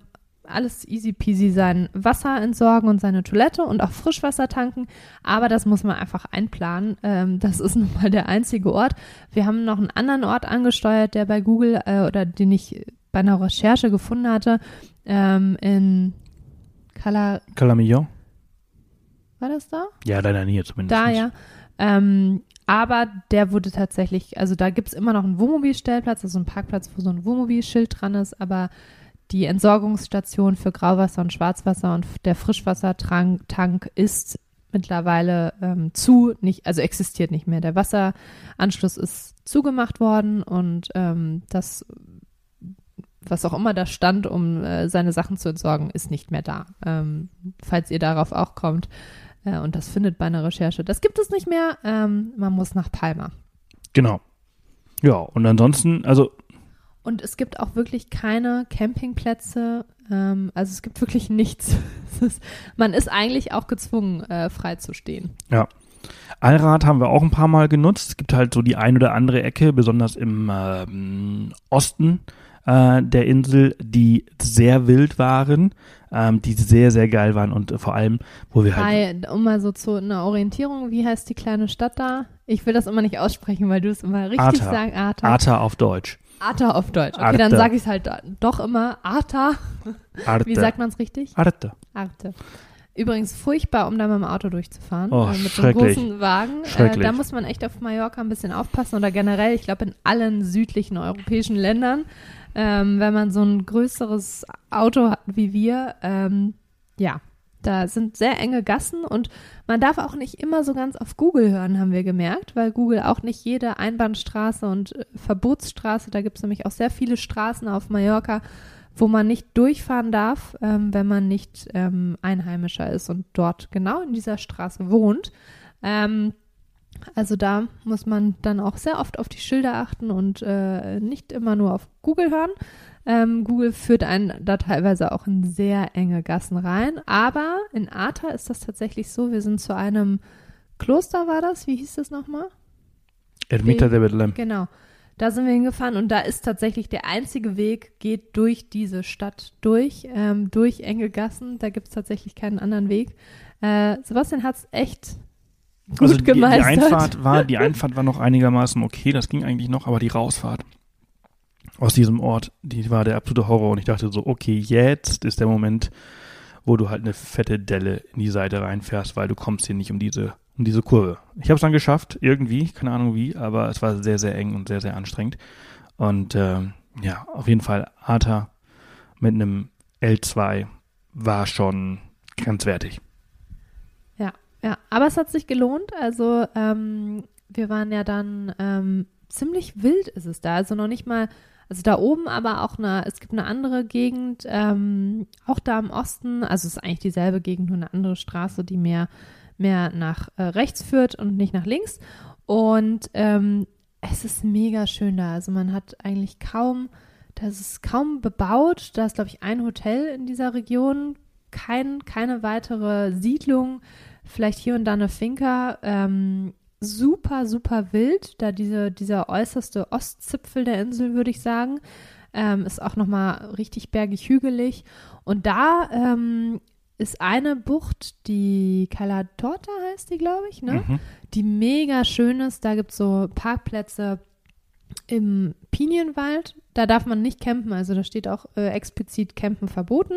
alles easy peasy sein Wasser entsorgen und seine Toilette und auch Frischwasser tanken. Aber das muss man einfach einplanen. Ähm, das ist nun mal der einzige Ort. Wir haben noch einen anderen Ort angesteuert, der bei Google äh, oder den ich bei einer Recherche gefunden hatte, ähm, in Cala, Calamillon? war das da? Ja, deiner Nähe zumindest. Da, ja. Ähm, aber der wurde tatsächlich, also da gibt es immer noch einen Wohnmobilstellplatz, also einen Parkplatz, wo so ein Wohnmobilschild dran ist, aber die Entsorgungsstation für Grauwasser und Schwarzwasser und der Frischwassertank Tank ist mittlerweile ähm, zu, nicht, also existiert nicht mehr. Der Wasseranschluss ist zugemacht worden und ähm, das, was auch immer da stand, um äh, seine Sachen zu entsorgen, ist nicht mehr da. Ähm, falls ihr darauf auch kommt, äh, und das findet bei einer Recherche. Das gibt es nicht mehr. Ähm, man muss nach Palma. Genau. Ja, und ansonsten, also Und es gibt auch wirklich keine Campingplätze. Ähm, also es gibt wirklich nichts. Ist, man ist eigentlich auch gezwungen, äh, frei zu stehen. Allrad haben wir auch ein paar Mal genutzt. Es gibt halt so die ein oder andere Ecke, besonders im ähm, Osten äh, der Insel, die sehr wild waren, ähm, die sehr, sehr geil waren und äh, vor allem, wo wir halt. Um mal so zu einer Orientierung, wie heißt die kleine Stadt da? Ich will das immer nicht aussprechen, weil du es immer richtig Arta. sagst. Arta. Arta auf Deutsch. Arta auf Deutsch. Okay, Arte. dann sage ich es halt do- doch immer Arta. Arte. Wie sagt man es richtig? Arte. Arte. Übrigens furchtbar, um da mit dem Auto durchzufahren. Oh, äh, mit so einem großen Wagen. Äh, da muss man echt auf Mallorca ein bisschen aufpassen oder generell, ich glaube, in allen südlichen europäischen Ländern, ähm, wenn man so ein größeres Auto hat wie wir, ähm, ja, da sind sehr enge Gassen und man darf auch nicht immer so ganz auf Google hören, haben wir gemerkt, weil Google auch nicht jede Einbahnstraße und äh, Verbotsstraße, da gibt es nämlich auch sehr viele Straßen auf Mallorca, wo man nicht durchfahren darf, ähm, wenn man nicht ähm, Einheimischer ist und dort genau in dieser Straße wohnt. Ähm, also da muss man dann auch sehr oft auf die Schilder achten und äh, nicht immer nur auf Google hören. Ähm, Google führt einen da teilweise auch in sehr enge Gassen rein. Aber in Arta ist das tatsächlich so, wir sind zu einem Kloster, war das? Wie hieß das nochmal? Ermita de Betlem. Genau. Da sind wir hingefahren und da ist tatsächlich der einzige Weg, geht durch diese Stadt durch, ähm, durch enge Gassen. Da gibt es tatsächlich keinen anderen Weg. Äh, Sebastian hat es echt gut Also die, die gemeistert. Einfahrt war, die Einfahrt war noch einigermaßen okay, das ging eigentlich noch, aber die Rausfahrt aus diesem Ort, die war der absolute Horror und ich dachte so, okay, jetzt ist der Moment, wo du halt eine fette Delle in die Seite reinfährst, weil du kommst hier nicht um diese, um diese Kurve. Ich habe es dann geschafft, irgendwie, keine Ahnung wie, aber es war sehr, sehr eng und sehr, sehr anstrengend. Und ähm, ja, auf jeden Fall Arta mit einem L2 war schon grenzwertig. Ja, aber es hat sich gelohnt. Also ähm, wir waren ja dann ähm, ziemlich wild ist es da. Also noch nicht mal, also da oben, aber auch eine, es gibt eine andere Gegend, ähm, auch da im Osten. Also es ist eigentlich dieselbe Gegend, nur eine andere Straße, die mehr mehr nach äh, rechts führt und nicht nach links. Und ähm, es ist mega schön da. Also man hat eigentlich kaum, das ist kaum bebaut. Da ist, glaube ich, ein Hotel in dieser Region, kein, keine weitere Siedlung, vielleicht hier und da eine Finca. Ähm, super, super wild, da diese, dieser äußerste Ostzipfel der Insel, würde ich sagen. Ähm, ist auch nochmal richtig bergig hügelig. Und da ähm, ist eine Bucht, die Cala Torta heißt die, glaube ich, ne? Mhm. Die mega schön ist. Da gibt es so Parkplätze im Pinienwald. Da darf man nicht campen, also da steht auch äh, explizit Campen verboten.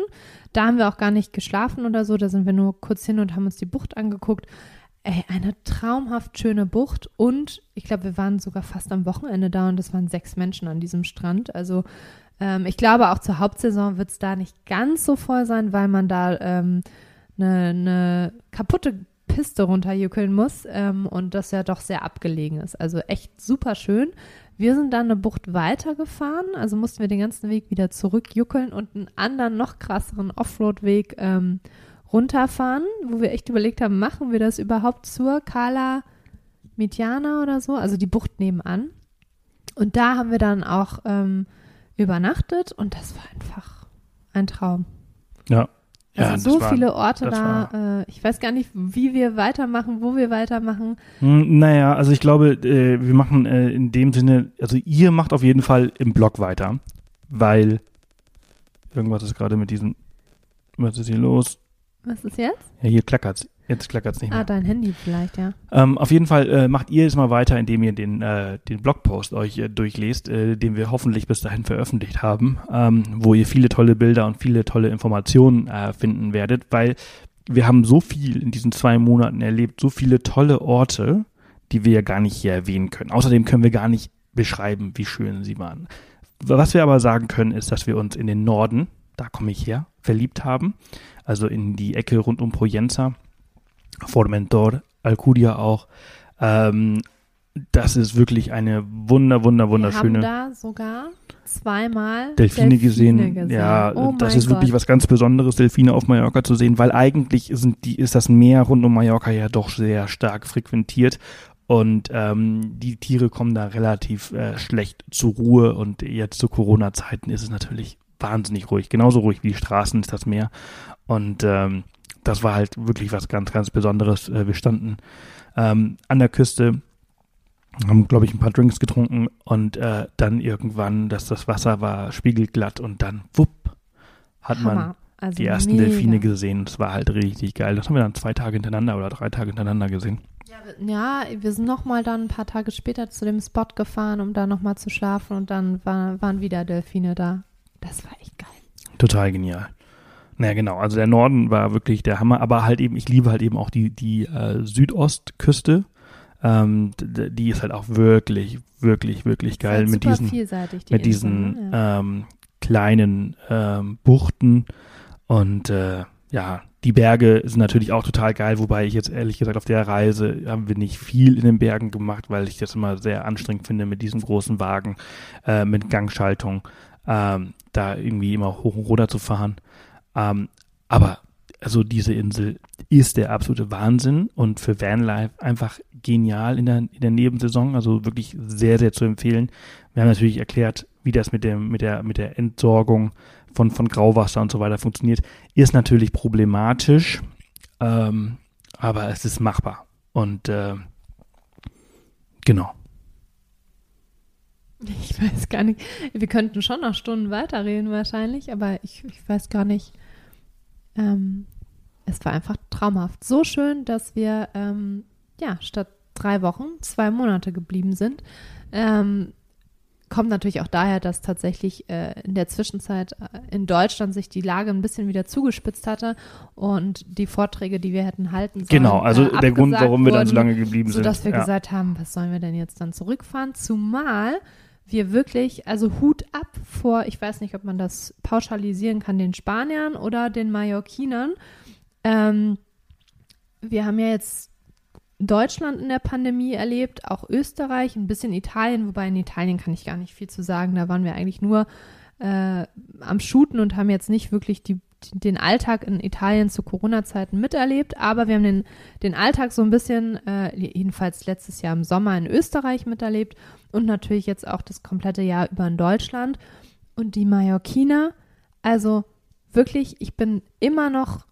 Da haben wir auch gar nicht geschlafen oder so. Da sind wir nur kurz hin und haben uns die Bucht angeguckt. Ey, eine traumhaft schöne Bucht und ich glaube, wir waren sogar fast am Wochenende da und es waren sechs Menschen an diesem Strand. Also ähm, ich glaube, auch zur Hauptsaison wird es da nicht ganz so voll sein, weil man da ähm, eine, ne kaputte Piste runterjuckeln muss ähm, und das ja doch sehr abgelegen ist. Also echt super schön. Wir sind dann eine Bucht weitergefahren, also mussten wir den ganzen Weg wieder zurückjuckeln und einen anderen, noch krasseren Offroad-Weg ähm, runterfahren, wo wir echt überlegt haben, machen wir das überhaupt zur Kala Mitiana oder so, also die Bucht nebenan. Und da haben wir dann auch ähm, übernachtet und das war einfach ein Traum. Ja. Also ja, so war- viele Orte da. Äh, ich weiß gar nicht, wie wir weitermachen, wo wir weitermachen. Hm, Naja, also ich glaube, äh, wir machen äh, in dem Sinne, also ihr macht auf jeden Fall im Blog weiter, weil irgendwas ist gerade mit diesem, was ist hier los? Was ist jetzt? Ja, hier klackert's. Jetzt klackert's nicht mehr. Ah, dein Handy vielleicht, ja. Ähm, auf jeden Fall äh, macht ihr es mal weiter, indem ihr den, äh, den Blogpost euch äh, durchlest, äh, den wir hoffentlich bis dahin veröffentlicht haben, ähm, wo ihr viele tolle Bilder und viele tolle Informationen äh, finden werdet, weil wir haben so viel in diesen zwei Monaten erlebt, so viele tolle Orte, die wir ja gar nicht hier erwähnen können. Außerdem können wir gar nicht beschreiben, wie schön sie waren. Was wir aber sagen können, ist, dass wir uns in den Norden, da komme ich her, verliebt haben, also in die Ecke rund um Proyenza, Formentor, Alcudia auch. Ähm, das ist wirklich eine wunder, wunder, wunderschöne Wir haben da sogar zweimal Delfine, gesehen. gesehen. Ja, oh das ist wirklich Gott. was ganz Besonderes, Delfine auf Mallorca zu sehen, weil eigentlich sind die, ist das Meer rund um Mallorca ja doch sehr stark frequentiert. Und ähm, die Tiere kommen da relativ äh, schlecht zur Ruhe. Und jetzt zu Corona-Zeiten ist es natürlich wahnsinnig ruhig. Genauso ruhig wie die Straßen ist das Meer. Und ähm, das war halt wirklich was ganz, ganz Besonderes. Äh, wir standen ähm, an der Küste, haben, glaube ich, ein paar Drinks getrunken und äh, dann irgendwann, dass das Wasser war spiegelglatt und dann, wupp, hat man. Also die ersten mega. Delfine gesehen. Das war halt richtig geil. Das haben wir dann zwei Tage hintereinander oder drei Tage hintereinander gesehen. Ja, wir sind nochmal dann ein paar Tage später zu dem Spot gefahren, um da nochmal zu schlafen und dann war, waren wieder Delfine da. Das war echt geil. Total genial. Naja, genau. Also der Norden war wirklich der Hammer, aber halt eben, ich liebe halt eben auch die, die äh, Südostküste. Ähm, die ist halt auch wirklich, wirklich, wirklich geil halt mit diesen, die mit diesen ne? Ja. ähm, kleinen ähm, Buchten und äh, ja, die Berge sind natürlich auch total geil, wobei ich jetzt ehrlich gesagt auf der Reise haben wir nicht viel in den Bergen gemacht, weil ich das immer sehr anstrengend finde mit diesem großen Wagen äh, mit Gangschaltung, ähm, da irgendwie immer hoch und runter zu fahren. Ähm, aber also diese Insel ist der absolute Wahnsinn und für Vanlife einfach genial in der, in der Nebensaison, also wirklich sehr, sehr zu empfehlen. Wir haben natürlich erklärt, wie das mit dem, mit der, mit der Entsorgung von, von Grauwasser und so weiter funktioniert. Ist natürlich problematisch, ähm, aber es ist machbar. Und äh, genau. Ich weiß gar nicht. Wir könnten schon noch Stunden weiterreden wahrscheinlich, aber ich, ich weiß gar nicht. Ähm, es war einfach traumhaft. So schön, dass wir ähm, ja statt drei Wochen zwei Monate geblieben sind. Ähm, kommt natürlich auch daher, dass tatsächlich äh, in der Zwischenzeit äh, in Deutschland sich die Lage ein bisschen wieder zugespitzt hatte und die Vorträge, die wir hätten halten sollen, Genau, also äh, der Grund, warum wir dann so wurden lange geblieben sind. sodass wir ja. gesagt haben, was sollen wir denn jetzt dann zurückfahren? Zumal wir wirklich, also Hut ab vor, ich weiß nicht, ob man das pauschalisieren kann, den Spaniern oder den Mallorquinern. Ähm, wir haben ja jetzt Deutschland in der Pandemie erlebt, auch Österreich, ein bisschen Italien, wobei in Italien kann ich gar nicht viel zu sagen. Da waren wir eigentlich nur äh, am Shooten und haben jetzt nicht wirklich die, den Alltag in Italien zu Corona-Zeiten miterlebt, aber wir haben den, den Alltag so ein bisschen, äh, jedenfalls letztes Jahr im Sommer in Österreich miterlebt und natürlich jetzt auch das komplette Jahr über in Deutschland. Und die Mallorquiner, also wirklich, ich bin immer noch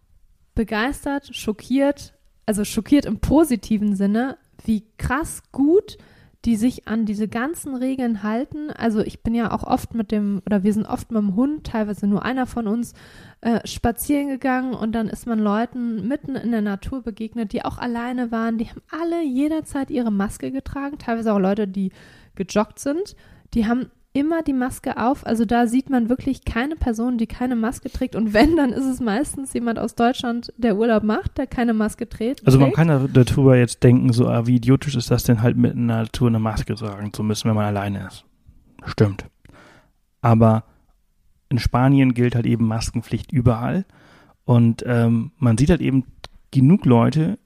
begeistert, schockiert, also schockiert im positiven Sinne, wie krass gut die sich an diese ganzen Regeln halten. Also ich bin ja auch oft mit dem, oder wir sind oft mit dem Hund, teilweise nur einer von uns, äh, spazieren gegangen und dann ist man Leuten mitten in der Natur begegnet, die auch alleine waren. Die haben alle jederzeit ihre Maske getragen, teilweise auch Leute, die gejoggt sind. Die haben immer die Maske auf. Also da sieht man wirklich keine Person, die keine Maske trägt. Und wenn, dann ist es meistens jemand aus Deutschland, der Urlaub macht, der keine Maske trägt. Also man kann darüber jetzt denken, so ah, wie idiotisch ist das denn halt mitten in der Natur eine Maske tragen zu müssen, wenn man alleine ist. Stimmt. Aber in Spanien gilt halt eben Maskenpflicht überall. Und ähm, man sieht halt eben genug Leute,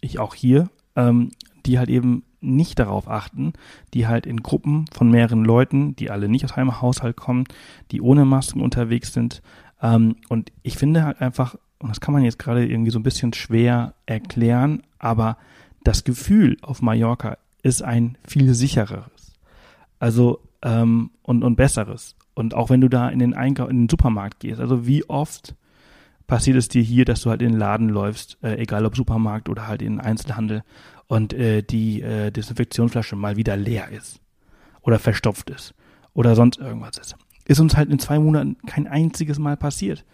ich auch hier, ähm, die halt eben nicht darauf achten, die halt in Gruppen von mehreren Leuten, die alle nicht aus einem Haushalt kommen, die ohne Masken unterwegs sind. Ähm, und ich finde halt einfach, und das kann man jetzt gerade irgendwie so ein bisschen schwer erklären, aber das Gefühl auf Mallorca ist ein viel sichereres. Also ähm, und, und besseres. Und auch wenn du da in den Einkauf, in den Supermarkt gehst, also wie oft passiert es dir hier, dass du halt in den Laden läufst, äh, egal ob Supermarkt oder halt in den Einzelhandel und äh, die äh, Desinfektionsflasche mal wieder leer ist oder verstopft ist oder sonst irgendwas ist. Ist uns halt in zwei Monaten kein einziges Mal passiert.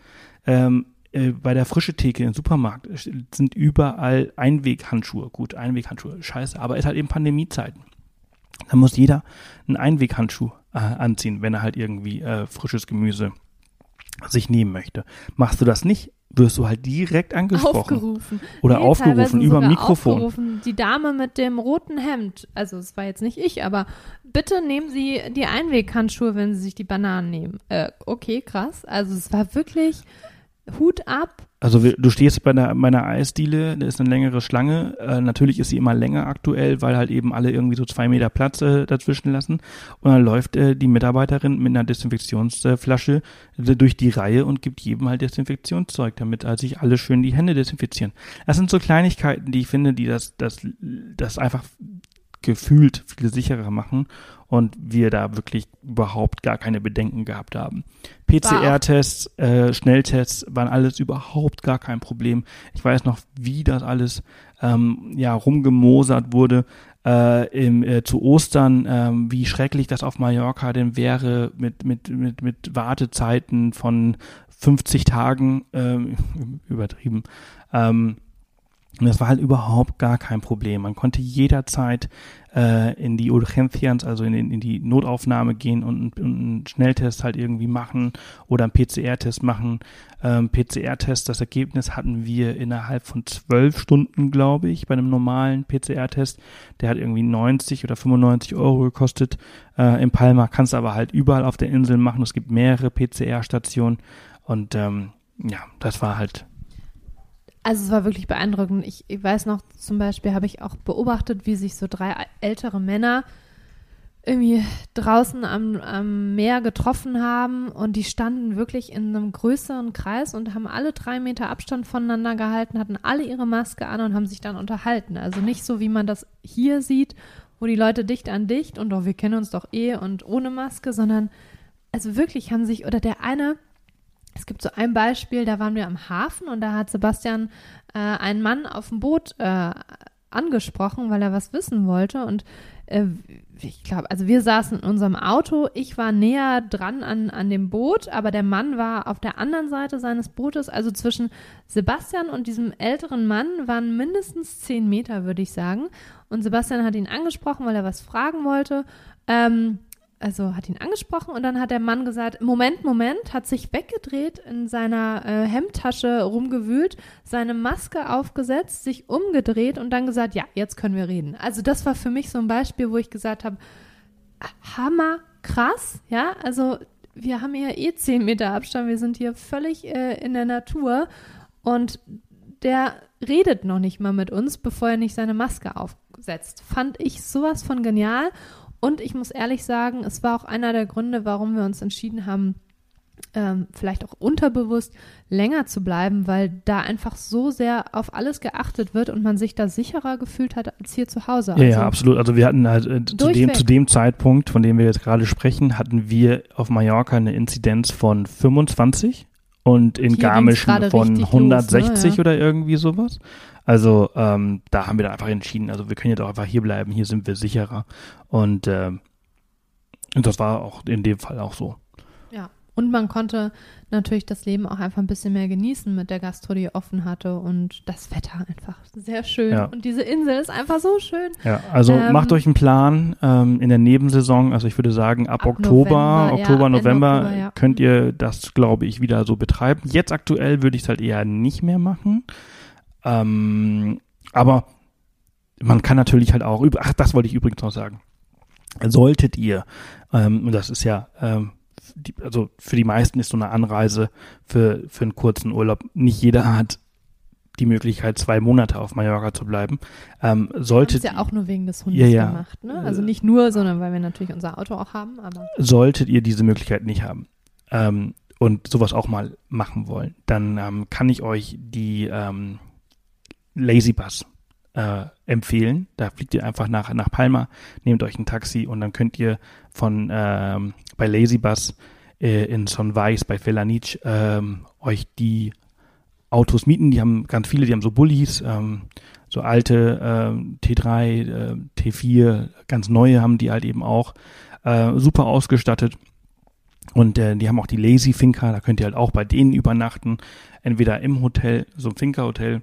Ähm, äh, bei der frische Theke im Supermarkt sind überall Einweghandschuhe. Gut, Einweghandschuhe, scheiße, aber ist halt eben Pandemiezeiten. Da muss jeder einen Einweghandschuh äh, anziehen, wenn er halt irgendwie äh, frisches Gemüse sich nehmen möchte. Machst du das nicht, wirst du halt direkt angesprochen. Aufgerufen. Oder nee, aufgerufen über Mikrofon. Aufgerufen. Die Dame mit dem roten Hemd, also es war jetzt nicht ich, aber bitte nehmen Sie die Einweghandschuhe, wenn Sie sich die Bananen nehmen. Äh, okay, krass. Also es war wirklich Hut ab. Also du stehst bei einer, meiner Eisdiele, da ist eine längere Schlange. Äh, natürlich ist sie immer länger aktuell, weil halt eben alle irgendwie so zwei Meter Platz äh, dazwischen lassen. Und dann läuft äh, die Mitarbeiterin mit einer Desinfektionsflasche äh, durch die Reihe und gibt jedem halt Desinfektionszeug, damit halt sich alle schön die Hände desinfizieren. Das sind so Kleinigkeiten, die ich finde, die das, das, das einfach gefühlt viel sicherer machen und wir da wirklich überhaupt gar keine Bedenken gehabt haben. PCR-Tests, äh, Schnelltests waren alles überhaupt gar kein Problem. Ich weiß noch, wie das alles ähm, ja rumgemosert wurde äh, im, äh, zu Ostern, ähm, wie schrecklich das auf Mallorca denn wäre mit mit mit mit Wartezeiten von 50 Tagen ähm, übertrieben. Ähm, und das war halt überhaupt gar kein Problem. Man konnte jederzeit äh, in die Urgencias, also in, in, die Notaufnahme gehen und, und einen Schnelltest halt irgendwie machen oder einen PCR-Test machen. Ähm, PCR-Test, das Ergebnis hatten wir innerhalb von zwölf Stunden, glaube ich, bei einem normalen PCR-Test. Der hat irgendwie 90 oder 95 Euro gekostet. Äh, in Palma kannst du aber halt überall auf der Insel machen. Es gibt mehrere PCR-Stationen und ähm, ja, das war halt also es war wirklich beeindruckend. Ich, ich weiß noch, zum Beispiel habe ich auch beobachtet, wie sich so drei ältere Männer irgendwie draußen am, am Meer getroffen haben und die standen wirklich in einem größeren Kreis und haben alle drei Meter Abstand voneinander gehalten, hatten alle ihre Maske an und haben sich dann unterhalten. Also nicht so, wie man das hier sieht, wo die Leute dicht an dicht und doch, wir kennen uns doch eh und ohne Maske, sondern also wirklich haben sich, oder der eine, es gibt so ein Beispiel, da waren wir am Hafen und da hat Sebastian äh, einen Mann auf dem Boot äh, angesprochen, weil er was wissen wollte. Und äh, ich glaube, also wir saßen in unserem Auto, ich war näher dran an, an dem Boot, aber der Mann war auf der anderen Seite seines Bootes. Also zwischen Sebastian und diesem älteren Mann waren mindestens zehn Meter, würde ich sagen. Und Sebastian hat ihn angesprochen, weil er was fragen wollte. Ähm, also hat ihn angesprochen und dann hat der Mann gesagt, Moment, Moment, hat sich weggedreht, in seiner äh, Hemdtasche rumgewühlt, seine Maske aufgesetzt, sich umgedreht und dann gesagt, ja, jetzt können wir reden. Also das war für mich so ein Beispiel, wo ich gesagt habe, hammer krass, ja, also wir haben hier eh zehn Meter Abstand, wir sind hier völlig äh, in der Natur und der redet noch nicht mal mit uns, bevor er nicht seine Maske aufsetzt. Fand ich sowas von genial und ich muss ehrlich sagen, es war auch einer der Gründe, warum wir uns entschieden haben, ähm, vielleicht auch unterbewusst länger zu bleiben, weil da einfach so sehr auf alles geachtet wird und man sich da sicherer gefühlt hat als hier zu Hause. Ja, ja, absolut. Also wir hatten halt äh, zu, dem, zu dem Zeitpunkt, von dem wir jetzt gerade sprechen, hatten wir auf Mallorca eine Inzidenz von 25 und in hier Garmisch von 160 los, ne? oder irgendwie sowas. Also ähm, da haben wir dann einfach entschieden, also wir können jetzt auch einfach hier bleiben, hier sind wir sicherer. Und, äh, und das war auch in dem Fall auch so. Und man konnte natürlich das Leben auch einfach ein bisschen mehr genießen mit der Gastro, die offen hatte und das Wetter einfach sehr schön. Ja. Und diese Insel ist einfach so schön. Ja, also ähm, macht euch einen Plan ähm, in der Nebensaison. Also ich würde sagen, ab, ab Oktober, November, Oktober, ja, November Oktober, ja. könnt ihr das, glaube ich, wieder so betreiben. Jetzt aktuell würde ich es halt eher nicht mehr machen. Ähm, aber man kann natürlich halt auch, ach, das wollte ich übrigens noch sagen. Solltet ihr, ähm, und das ist ja, ähm, die, also für die meisten ist so eine Anreise für, für einen kurzen Urlaub, nicht jeder hat die Möglichkeit, zwei Monate auf Mallorca zu bleiben. Ähm, sollte das ist ja auch nur wegen des Hundes ja, ja. gemacht, ne? Also nicht nur, sondern weil wir natürlich unser Auto auch haben. Solltet ihr diese Möglichkeit nicht haben ähm, und sowas auch mal machen wollen, dann ähm, kann ich euch die ähm, Lazy Bus äh, empfehlen. Da fliegt ihr einfach nach, nach Palma, nehmt euch ein Taxi und dann könnt ihr von ähm, bei Lazybus äh, in Sonvais bei Felanic ähm, euch die Autos mieten. Die haben ganz viele, die haben so Bullis, ähm, so alte äh, T3, äh, T4, ganz neue haben die halt eben auch. Äh, super ausgestattet. Und äh, die haben auch die Lazy Finca, da könnt ihr halt auch bei denen übernachten. Entweder im Hotel, so ein Finca-Hotel,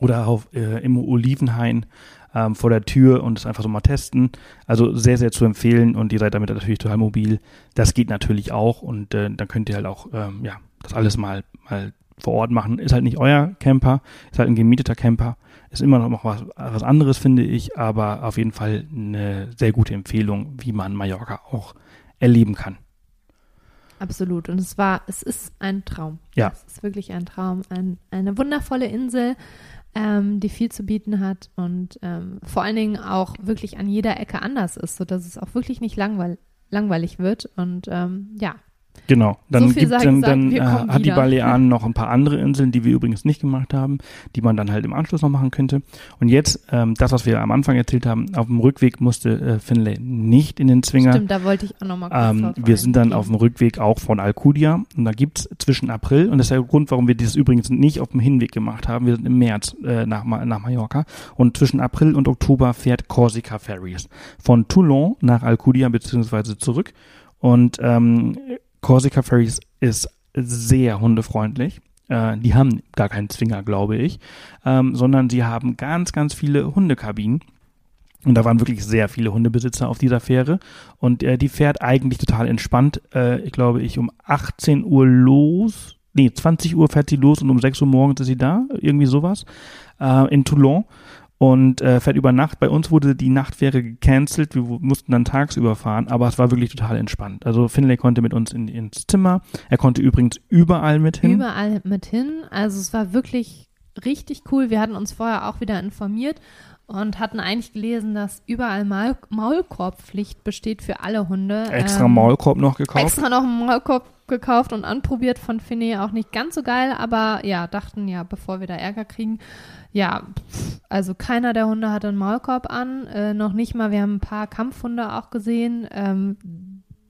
oder auf, äh, im Olivenhain ähm, vor der Tür und das einfach so mal testen. Also sehr, sehr zu empfehlen und ihr seid damit natürlich total mobil. Das geht natürlich auch und äh, dann könnt ihr halt auch, ähm, ja, das alles mal, mal vor Ort machen. Ist halt nicht euer Camper, ist halt ein gemieteter Camper. Ist immer noch was, was anderes, finde ich, aber auf jeden Fall eine sehr gute Empfehlung, wie man Mallorca auch erleben kann. Absolut. Und es war, es ist ein Traum. Ja. Es ist wirklich ein Traum. Ein, eine wundervolle Insel ähm, die viel zu bieten hat und ähm, vor allen Dingen auch wirklich an jeder Ecke anders ist, sodass es auch wirklich nicht langweil langweilig wird. Und ähm, ja, Genau, dann, so gibt, dann, dann äh, hat die Balearen noch ein paar andere Inseln, die wir übrigens nicht gemacht haben, die man dann halt im Anschluss noch machen könnte. Und jetzt, ähm, das, was wir am Anfang erzählt haben, auf dem Rückweg musste äh, Finlay nicht in den Zwinger. Stimmt, da wollte ich auch nochmal kurz ähm, Wir sind dann auf dem Rückweg auch von Alcudia. Und da gibt's zwischen April, und das ist der Grund, warum wir das übrigens nicht auf dem Hinweg gemacht haben, wir sind im März äh, nach, nach Mallorca. Und zwischen April und Oktober fährt Corsica Ferries von Toulon nach Alcudia beziehungsweise zurück. Und ähm, Corsica Ferries ist sehr hundefreundlich. Äh, die haben gar keinen Zwinger, glaube ich, ähm, sondern sie haben ganz, ganz viele Hundekabinen. Und da waren wirklich sehr viele Hundebesitzer auf dieser Fähre. Und äh, die fährt eigentlich total entspannt. Äh, ich glaube, ich um 18 Uhr los. Nee, 20 Uhr fährt sie los und um 6 Uhr morgens ist sie da. Irgendwie sowas. Äh, in Toulon und äh, fährt über Nacht. Bei uns wurde die Nachtfähre gecancelt, wir mussten dann tagsüber fahren, aber es war wirklich total entspannt. Also Finlay konnte mit uns in, ins Zimmer, er konnte übrigens überall mit hin. Überall mit hin, also es war wirklich richtig cool. Wir hatten uns vorher auch wieder informiert und hatten eigentlich gelesen, dass überall Maul Maulkorbpflicht besteht für alle Hunde. Extra ähm, Maulkorb noch gekauft? Extra noch einen Maulkorb gekauft und anprobiert von Finney, auch nicht ganz so geil, aber ja, dachten ja, bevor wir da Ärger kriegen, ja, also keiner der Hunde hatte einen Maulkorb an, äh, noch nicht mal, wir haben ein paar Kampfhunde auch gesehen, ähm,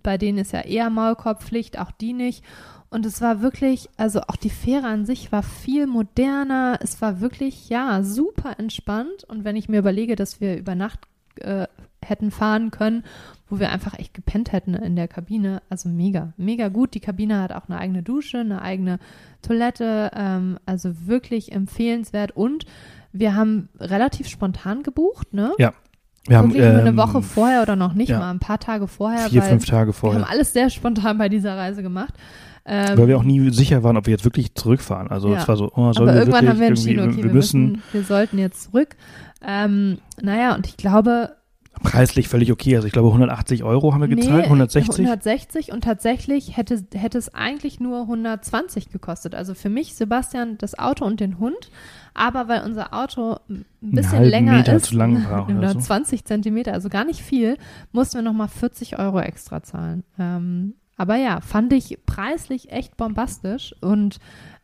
bei denen ist ja eher Maulkorbpflicht, auch die nicht. Und es war wirklich, also auch die Fähre an sich war viel moderner. Es war wirklich, ja, super entspannt. Und wenn ich mir überlege, dass wir über Nacht äh, hätten fahren können, wo wir einfach echt gepennt hätten in der Kabine, also mega, mega gut. Die Kabine hat auch eine eigene Dusche, eine eigene Toilette, ähm, also wirklich empfehlenswert. Und wir haben relativ spontan gebucht, ne? Ja. Wir haben ähm, eine Woche vorher oder noch nicht ja. mal, ein paar Tage vorher. Vier, fünf Tage vorher. Wir haben alles sehr spontan bei dieser Reise gemacht. Ähm, Weil wir auch nie sicher waren, ob wir jetzt wirklich zurückfahren. Also ja. es war so, oh, sollen Aber wir irgendwann haben wir entschieden, okay, wir, müssen, wir sollten jetzt zurück. Ähm, naja, und ich glaube, Preislich völlig okay. Also ich glaube 180 Euro haben wir gezahlt, nee, 160. 160 und tatsächlich hätte, hätte es eigentlich nur 120 gekostet. Also für mich, Sebastian, das Auto und den Hund. Aber weil unser Auto ein bisschen länger Meter ist, zu lang braucht, oder so. 20 Zentimeter, also gar nicht viel, mussten wir nochmal 40 Euro extra zahlen. Ähm, Aber ja, fand ich preislich echt bombastisch. Und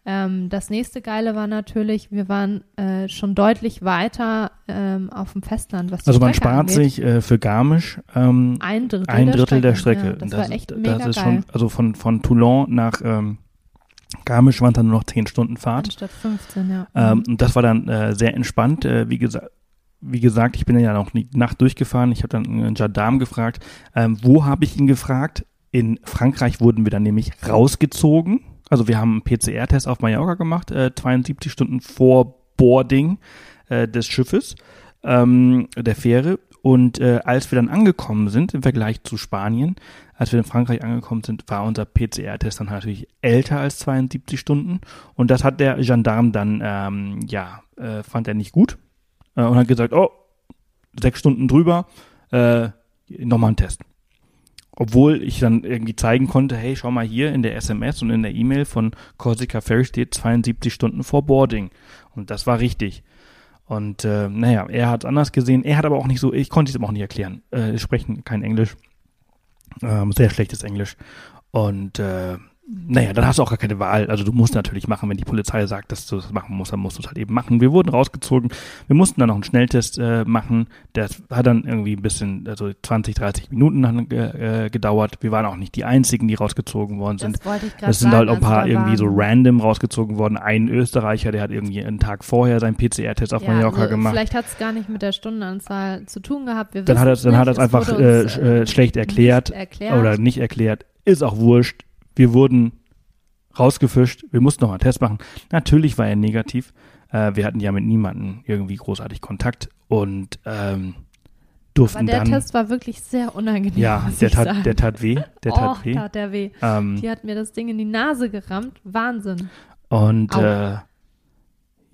ähm, das nächste Geile war natürlich, wir waren äh, schon deutlich weiter ähm, auf dem Festland. Was Also man Strecke spart angeht. sich äh, für Garmisch ähm, ein Drittel, ein Drittel der Strecke. Strecke. Ja, das, Und war echt das mega ist geil. schon, also von, von Toulon nach ähm, Garmisch waren dann nur noch 10 Stunden Fahrt. Anstatt 15, ja. Ähm, Mhm. und das war dann äh, sehr entspannt. Äh, wie, gesa wie gesagt, ich bin ja noch die Nacht durchgefahren. Ich habe dann einen Gendarm gefragt. Ähm, wo habe ich ihn gefragt? In Frankreich wurden wir dann nämlich rausgezogen. Also wir haben einen PCR-Test auf Mallorca gemacht, äh, 72 Stunden vor Boarding äh, des Schiffes, ähm, der Fähre. Und äh, als wir dann angekommen sind, im Vergleich zu Spanien, als wir in Frankreich angekommen sind, war unser PCR-Test dann natürlich älter als 72 Stunden. Und das hat der Gendarm dann, ähm, ja, äh, fand er nicht gut. Äh, und hat gesagt, oh, sechs Stunden drüber, äh, nochmal einen Test. Obwohl ich dann irgendwie zeigen konnte, hey, schau mal hier in der SMS und in der E-Mail von Corsica Ferry steht 72 Stunden vor Boarding. Und das war richtig. Und äh, naja, er hat anders gesehen. Er hat aber auch nicht so, ich konnte es ihm auch nicht erklären. Äh, sprechen kein Englisch. Ähm, sehr schlechtes Englisch. Und äh, naja, dann hast du auch gar keine Wahl. Also du musst natürlich machen, wenn die Polizei sagt, dass du das machen musst, dann musst du es halt eben machen. Wir wurden rausgezogen. Wir mussten dann noch einen Schnelltest äh, machen. Das hat dann irgendwie ein bisschen, also 20, 30 Minuten dann, äh, gedauert. Wir waren auch nicht die einzigen, die rausgezogen worden sind. das wollte ich gerade Es sind halt auch ein also paar irgendwie so random rausgezogen worden. Ein Österreicher, der hat irgendwie einen Tag vorher seinen PCR-Test auf Ja, Mallorca also gemacht. Vielleicht hat es gar nicht mit der Stundenanzahl zu tun gehabt. Wir Dann hat er es einfach äh, sch- äh, schlecht erklärt, erklärt. oder nicht erklärt. Ist auch wurscht. Wir wurden rausgefischt. Wir mussten noch mal einen Test machen. Natürlich war er negativ. Äh, wir hatten ja mit niemandem irgendwie großartig Kontakt und ähm, durften Aber der dann. Test war wirklich sehr unangenehm. ja, der tat, der tat weh. Der oh, tat weh. tat der weh. Ähm, Die hat mir das Ding in die Nase gerammt. Wahnsinn. Und äh,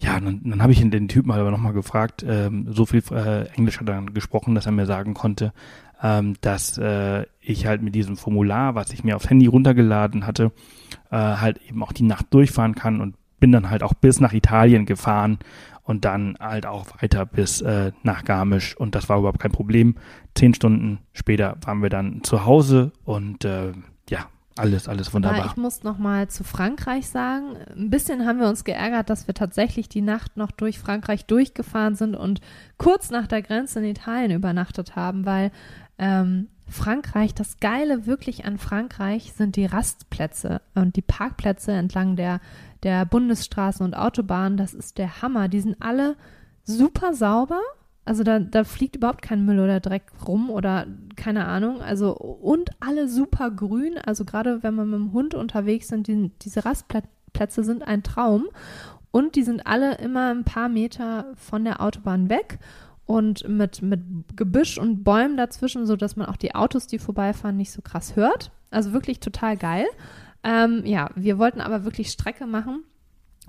ja, dann, dann habe ich ihn den Typen aber nochmal gefragt, ähm, so viel äh, Englisch hat er dann gesprochen, dass er mir sagen konnte, ähm, dass äh, ich halt mit diesem Formular, was ich mir aufs Handy runtergeladen hatte, äh, halt eben auch die Nacht durchfahren kann und bin dann halt auch bis nach Italien gefahren und dann halt auch weiter bis äh, nach Garmisch und das war überhaupt kein Problem. Zehn Stunden später waren wir dann zu Hause und äh, ja, alles, alles Aber wunderbar. ich muss noch mal zu Frankreich sagen, ein bisschen haben wir uns geärgert, dass wir tatsächlich die Nacht noch durch Frankreich durchgefahren sind und kurz nach der Grenze in Italien übernachtet haben, weil ähm, Frankreich, das Geile wirklich an Frankreich sind die Rastplätze und die Parkplätze entlang der, der Bundesstraßen und Autobahnen. Das ist der Hammer. Die sind alle super sauber. Also da, da fliegt überhaupt kein Müll oder Dreck rum oder keine Ahnung. Also und alle super grün. Also gerade wenn man mit dem Hund unterwegs sind, die, diese Rastplätze sind ein Traum. Und die sind alle immer ein paar Meter von der Autobahn weg und mit, mit Gebüsch und Bäumen dazwischen, sodass man auch die Autos, die vorbeifahren, nicht so krass hört. Also wirklich total geil. Ähm, ja, wir wollten aber wirklich Strecke machen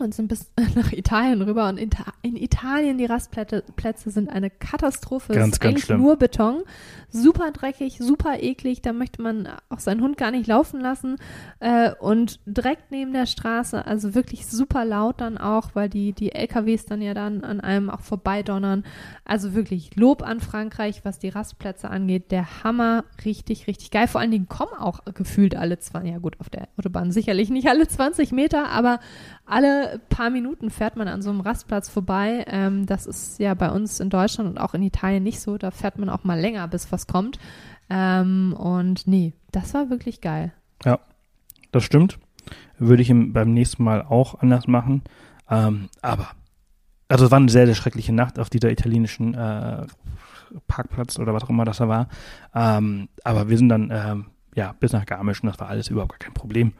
und sind bis nach Italien rüber. Und in, in Italien, die Rastplätze Plätze sind eine Katastrophe. Ganz, es ist ganz eigentlich schlimm. nur Beton. Super dreckig, super eklig. Da möchte man auch seinen Hund gar nicht laufen lassen. Äh, und direkt neben der Straße, also wirklich super laut dann auch, weil die, die LKWs dann ja dann an einem auch vorbeidonnern. Also wirklich Lob an Frankreich, was die Rastplätze angeht. Der Hammer, richtig, richtig geil. Vor allen Dingen kommen auch gefühlt alle 20, ja gut, auf der Autobahn sicherlich nicht alle 20 Meter, aber alle paar Minuten fährt man an so einem Rastplatz vorbei. Ähm, das ist ja bei uns in Deutschland und auch in Italien nicht so. Da fährt man auch mal länger, bis was kommt. Ähm, und nee, das war wirklich geil. Das stimmt. Würde ich beim nächsten Mal auch anders machen. Ähm, aber, also es war eine sehr, sehr schreckliche Nacht auf dieser italienischen äh, Parkplatz oder was auch immer das da war. Ähm, aber wir sind dann, ähm, ja, bis nach Garmisch und das war alles überhaupt gar kein Problem.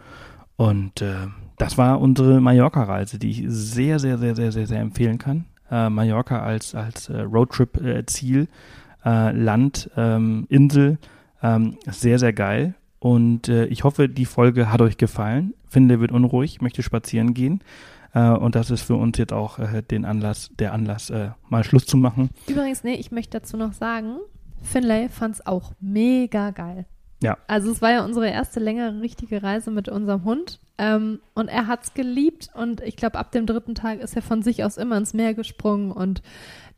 Und äh, das war unsere Mallorca-Reise, die ich sehr, sehr, sehr, sehr, sehr, sehr empfehlen kann. Äh, Mallorca als, als äh, Roadtrip-Ziel, äh, Land, ähm, Insel, ähm, sehr, sehr geil. Und äh, ich hoffe, die Folge hat euch gefallen. Finde wird unruhig, möchte spazieren gehen. Äh, und das ist für uns jetzt auch äh, den Anlass, der Anlass, äh, mal Schluss zu machen. Übrigens, nee, ich möchte dazu noch sagen, Finlay fand es auch mega geil. Ja. Also es war ja unsere erste längere richtige Reise mit unserem Hund. Ähm, und er hat es geliebt und ich glaube, ab dem dritten Tag ist er von sich aus immer ins Meer gesprungen und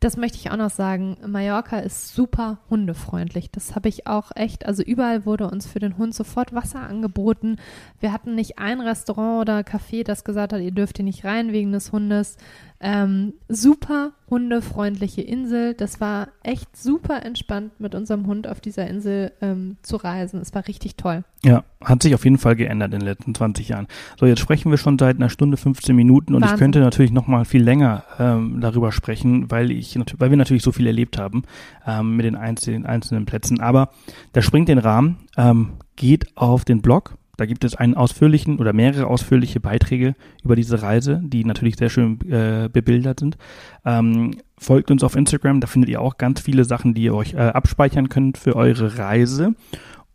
das möchte ich auch noch sagen. Mallorca ist super hundefreundlich. Das habe ich auch echt. Also überall wurde uns für den Hund sofort Wasser angeboten. Wir hatten nicht ein Restaurant oder Café, das gesagt hat, ihr dürft hier nicht rein wegen des Hundes. Ähm, super hundefreundliche Insel. Das war echt super entspannt, mit unserem Hund auf dieser Insel ähm, zu reisen. Es war richtig toll. Ja, hat sich auf jeden Fall geändert in den letzten 20 Jahren. So, jetzt sprechen wir schon seit einer Stunde 15 Minuten und Wahnsinn. ich könnte natürlich noch mal viel länger ähm, darüber sprechen, weil ich, weil wir natürlich so viel erlebt haben ähm, mit den einzelnen, einzelnen Plätzen. Aber das springt den Rahmen. Ähm, geht auf den Blog da gibt es einen ausführlichen oder mehrere ausführliche Beiträge über diese Reise, die natürlich sehr schön äh, bebildert sind. Ähm, folgt uns auf Instagram, da findet ihr auch ganz viele Sachen, die ihr euch äh, abspeichern könnt für eure Reise.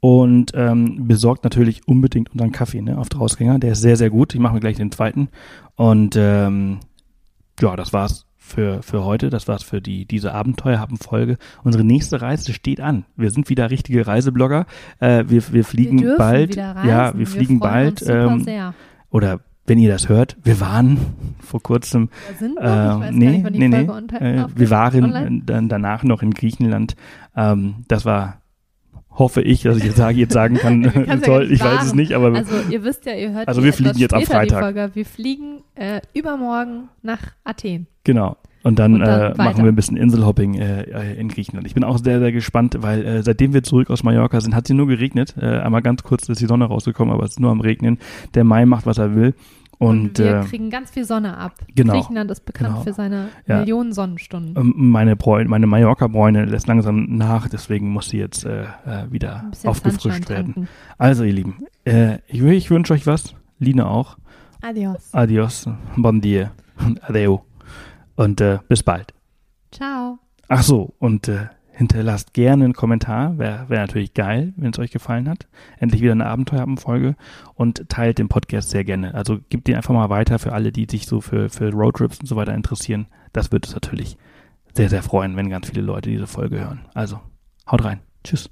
Und ähm, besorgt natürlich unbedingt unseren Kaffee ne, auf Drausgänger. Der ist sehr, sehr gut. Ich mache mir gleich den zweiten. Und ähm, ja, das war's für, für heute. Das war's für die, diese Abenteuerhaben-Folge. Unsere nächste Reise steht an. Wir sind wieder richtige Reiseblogger. Äh, wir, wir fliegen wir bald. Ja, wir, wir fliegen bald. Ähm, oder wenn ihr das hört, wir waren vor kurzem. Noch, äh, nee, nicht, nee, nee, äh, wir waren dann danach noch in Griechenland. Ähm, das war hoffe ich, dass ich jetzt, sage, jetzt sagen kann, soll, ja ich weiß es nicht, aber also ihr wisst ja, ihr hört also wir fliegen jetzt am Freitag. Wir fliegen äh, übermorgen nach Athen. Genau. Und dann, und dann äh, machen wir ein bisschen Inselhopping äh, äh, in Griechenland. Ich bin auch sehr, sehr gespannt, weil äh, seitdem wir zurück aus Mallorca sind, hat sie nur geregnet. Äh, einmal ganz kurz ist die Sonne rausgekommen, aber es ist nur am Regnen. Der Mai macht, was er will. Und, und wir äh, kriegen ganz viel Sonne ab. Genau, Griechenland ist bekannt genau. für seine ja. Millionen Sonnenstunden. Ähm, meine, meine Mallorca-Bräune lässt langsam nach, deswegen muss sie jetzt äh, äh wieder aufgefrischt werden. Also, ihr Lieben, äh, ich, ich wünsche euch was. Line auch. Adios. Adios. Bon dia. Adeu. Und äh, bis bald. Ciao. Ach so, und äh, hinterlasst gerne einen Kommentar. Wäre wär natürlich geil, wenn es euch gefallen hat. Endlich wieder eine Abenteuerfolge und teilt den Podcast sehr gerne. Also gebt ihn einfach mal weiter für alle, die sich so für, für Roadtrips und so weiter interessieren. Das würde es natürlich sehr, sehr freuen, wenn ganz viele Leute diese Folge hören. Also, haut rein. Tschüss.